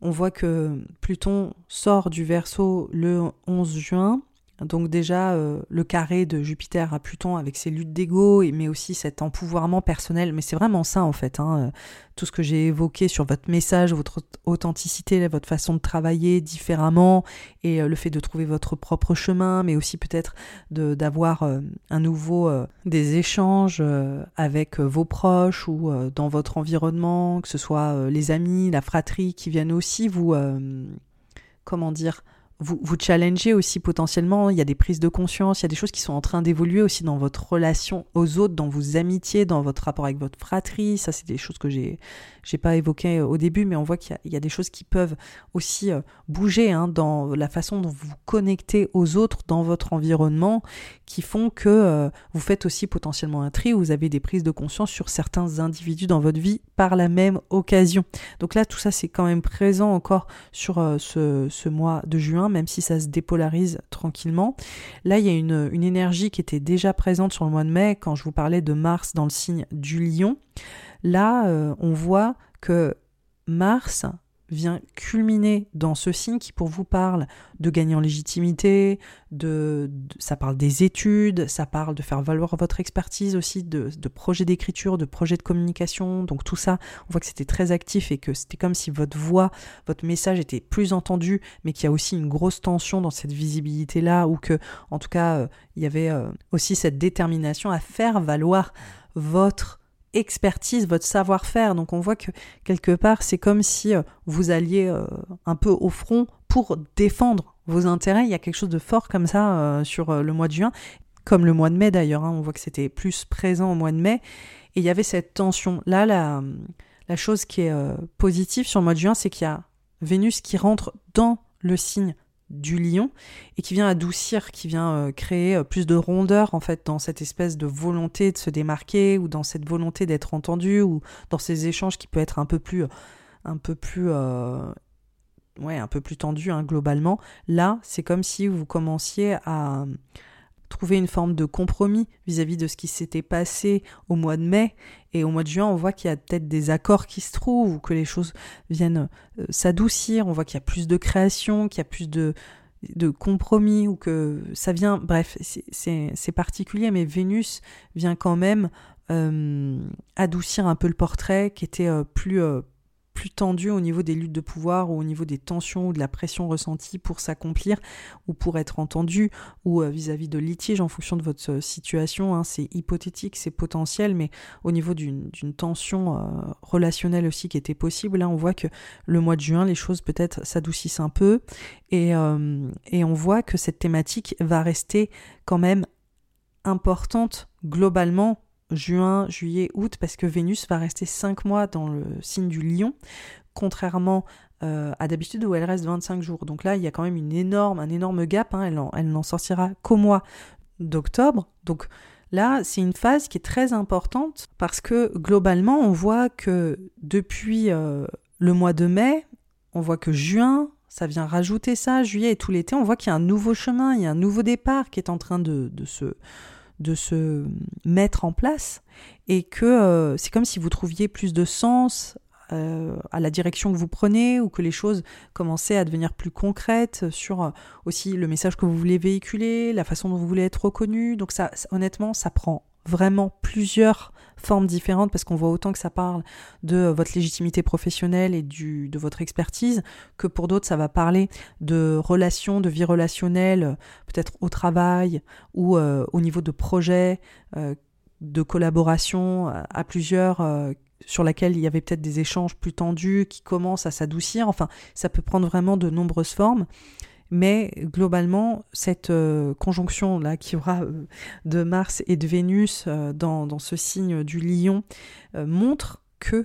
On voit que Pluton sort du Verseau le 11 juin, donc déjà, euh, le carré de Jupiter à Pluton avec ses luttes d'ego, mais aussi cet empouvoirment personnel. Mais c'est vraiment ça en fait, hein, euh, tout ce que j'ai évoqué sur votre message, votre authenticité, votre façon de travailler différemment, et euh, le fait de trouver votre propre chemin, mais aussi peut-être d'avoir un nouveau des échanges avec vos proches ou dans votre environnement, que ce soit les amis, la fratrie, qui viennent aussi vous, comment dire, vous, vous challengez aussi potentiellement, il y a des prises de conscience, il y a des choses qui sont en train d'évoluer aussi dans votre relation aux autres, dans vos amitiés, dans votre rapport avec votre fratrie. Ça, c'est des choses que j'ai j'ai pas évoquées au début, mais on voit qu'il y, a des choses qui peuvent aussi euh, bouger hein, dans la façon dont vous vous connectez aux autres dans votre environnement, qui font que euh, vous faites aussi potentiellement un tri, vous avez des prises de conscience sur certains individus dans votre vie par la même occasion. Donc là, tout ça, c'est quand même présent encore sur euh, ce mois de juin même si ça se dépolarise tranquillement. Là, il y a une, énergie qui était déjà présente sur le mois de mai quand je vous parlais de Mars dans le signe du lion. Là, euh, on voit que Mars vient culminer dans ce signe qui pour vous parle de gagner en légitimité, de, ça parle des études, ça parle de faire valoir votre expertise aussi, de, projets d'écriture, de projets de communication. Donc tout ça, on voit que c'était très actif et que c'était comme si votre voix, votre message était plus entendu, mais qu'il y a aussi une grosse tension dans cette visibilité-là, ou que en tout cas, euh, il y avait euh, aussi cette détermination à faire valoir votre expertise, votre savoir-faire. Donc on voit que quelque part, c'est comme si euh, vous alliez euh, un peu au front pour défendre vos intérêts. Il y a quelque chose de fort comme ça sur le mois de juin, comme le mois de mai d'ailleurs. Hein. on voit que c'était plus présent au mois de mai. Et il y avait cette tension. Là, la chose qui est positive sur le mois de juin, c'est qu'il y a Vénus qui rentre dans le signe du lion et qui vient adoucir, qui vient euh, créer euh, plus de rondeur en fait dans cette espèce de volonté de se démarquer ou dans cette volonté d'être entendu ou dans ces échanges qui peut être un peu plus euh, un peu plus ouais un peu plus tendu hein, globalement. Là c'est comme si vous commenciez à trouver une forme de compromis vis-à-vis de ce qui s'était passé au mois de mai. Et au mois de juin, on voit qu'il y a peut-être des accords qui se trouvent ou que les choses viennent euh, s'adoucir. On voit qu'il y a plus de création, qu'il y a plus de, compromis ou que ça vient. Bref, c'est particulier, mais Vénus vient quand même euh, adoucir un peu le portrait qui était euh, plus, plus tendu au niveau des luttes de pouvoir ou au niveau des tensions ou de la pression ressentie pour s'accomplir ou pour être entendu ou euh, vis-à-vis de litiges en fonction de votre euh, situation. Hein. c'est hypothétique, c'est potentiel, mais au niveau d'une tension euh, relationnelle aussi qui était possible, là on voit que le mois de juin, les choses peut-être s'adoucissent un peu et on voit que cette thématique va rester quand même importante globalement juin, juillet, août, parce que Vénus va rester 5 mois dans le signe du lion, contrairement euh, à d'habitude où elle reste 25 jours. Donc là, il y a quand même une énorme, un énorme gap, hein. elle, n'en sortira qu'au mois d'octobre. Donc là, c'est une phase qui est très importante parce que globalement, on voit que depuis euh, le mois de mai, on voit que juin, ça vient rajouter ça, juillet et tout l'été, on voit qu'il y a un nouveau chemin, il y a un nouveau départ qui est en train de se de se mettre en place et que euh, c'est comme si vous trouviez plus de sens euh, à la direction que vous prenez ou que les choses commençaient à devenir plus concrètes sur euh, aussi le message que vous voulez véhiculer, la façon dont vous voulez être reconnu. Donc ça, honnêtement, ça prend vraiment plusieurs formes différentes parce qu'on voit autant que ça parle de votre légitimité professionnelle et du, de votre expertise que pour d'autres ça va parler de relations, de vie relationnelle, peut-être au travail ou euh, au niveau de projets, euh, de collaboration à plusieurs euh, sur laquelle il y avait peut-être des échanges plus tendus qui commencent à s'adoucir. Enfin, ça peut prendre vraiment de nombreuses formes. Mais globalement, cette euh, conjonction-là qui aura euh, de Mars et de Vénus euh, dans, ce signe du lion montre que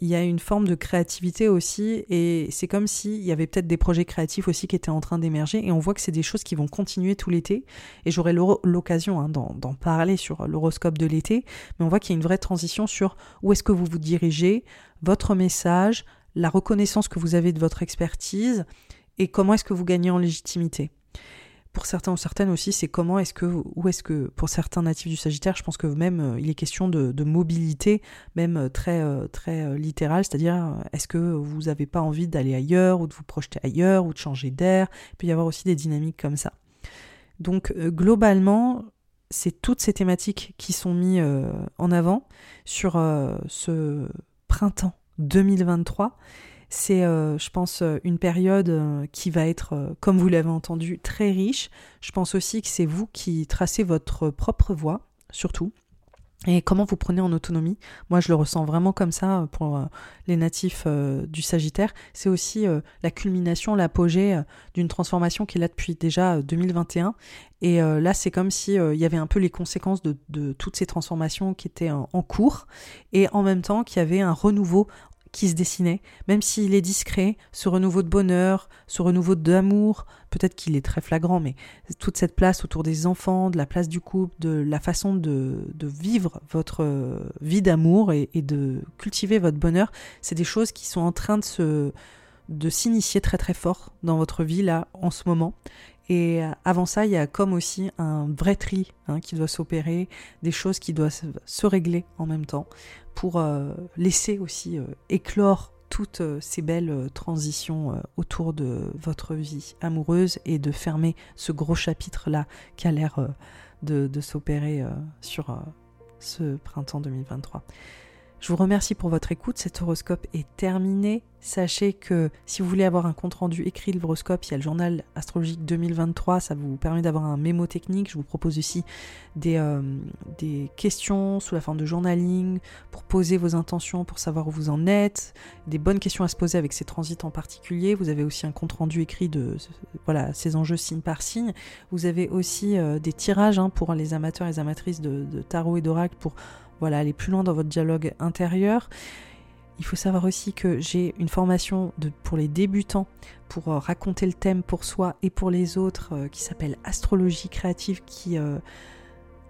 il y a une forme de créativité aussi. Et c'est comme s'il y avait peut-être des projets créatifs aussi qui étaient en train d'émerger. Et on voit que c'est des choses qui vont continuer tout l'été. Et j'aurai l'occasion hein, d'en parler sur l'horoscope de l'été. Mais on voit qu'il y a une vraie transition sur où est-ce que vous vous dirigez, votre message, la reconnaissance que vous avez de votre expertise et comment est-ce que vous gagnez en légitimité? Pour certains ou certaines aussi, c'est comment est-ce que, où est-ce que, pour certains natifs du Sagittaire, je pense que même euh, il est question de, mobilité, même euh, très, euh, très littérale, c'est-à-dire est-ce que vous n'avez pas envie d'aller ailleurs ou de vous projeter ailleurs ou de changer d'air? Il peut y avoir aussi des dynamiques comme ça. Donc globalement, c'est toutes ces thématiques qui sont mises en avant sur ce printemps 2023 c'est, euh, je pense, euh, une période euh, qui va être, comme vous l'avez entendu, très riche. Je pense aussi que c'est vous qui tracez votre propre voie, surtout. Et comment vous prenez en autonomie? Moi, je le ressens vraiment comme ça pour les natifs du Sagittaire. C'est aussi la culmination, l'apogée d'une transformation qui est là depuis déjà 2021. Et là, c'est comme si il y avait un peu les conséquences de, toutes ces transformations qui étaient en, en cours, et en même temps qu'il y avait un renouveau qui se dessinait, même s'il est discret, ce renouveau de bonheur, ce renouveau d'amour, peut-être qu'il est très flagrant, mais toute cette place autour des enfants, de la place du couple, de la façon de, vivre votre euh, vie d'amour et, de cultiver votre bonheur, c'est des choses qui sont en train de se de s'initier très très fort dans votre vie là en ce moment et euh, avant ça, il y a comme aussi un vrai tri hein, qui doit s'opérer, des choses qui doivent se régler en même temps pour euh, laisser aussi euh, éclore toutes ces belles transitions autour de votre vie amoureuse et de fermer ce gros chapitre-là qui a l'air de, de s'opérer sur ce printemps 2023. Je vous remercie pour votre écoute. Cet horoscope est terminé. Sachez que si vous voulez avoir un compte-rendu écrit de l'horoscope, il y a le journal astrologique 2023. Ça vous permet d'avoir un mémo technique. Je vous propose aussi des, euh, des questions sous la forme de journaling pour poser vos intentions, pour savoir où vous en êtes. Des bonnes questions à se poser avec ces transits en particulier. Vous avez aussi un compte-rendu écrit de voilà, ces enjeux signe par signe. Vous avez aussi euh, des tirages hein, pour les amateurs et les amatrices de, de tarot et d'oracle pour voilà, aller plus loin dans votre dialogue intérieur. Il faut savoir aussi que j'ai une formation pour les débutants pour euh, raconter le thème pour soi et pour les autres euh, qui s'appelle Astrologie créative qui euh,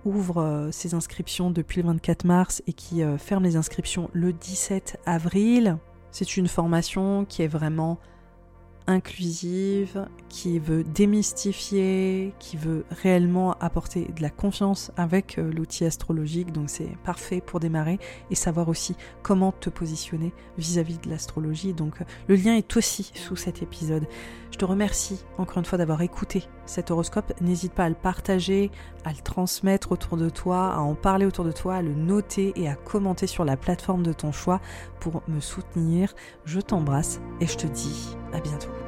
ouvre ses inscriptions depuis le 24 mars et qui ferme les inscriptions le 17 avril. C'est une formation qui est vraiment inclusive, qui veut démystifier, qui veut réellement apporter de la confiance avec euh, l'outil astrologique. Donc c'est parfait pour démarrer et savoir aussi comment te positionner vis-à-vis de l'astrologie. Donc euh, le lien est aussi sous cet épisode. Je te remercie encore une fois d'avoir écouté cet horoscope. N'hésite pas à le partager, à le transmettre autour de toi, à en parler autour de toi, à le noter et à commenter sur la plateforme de ton choix pour me soutenir. Je t'embrasse et je te dis à bientôt.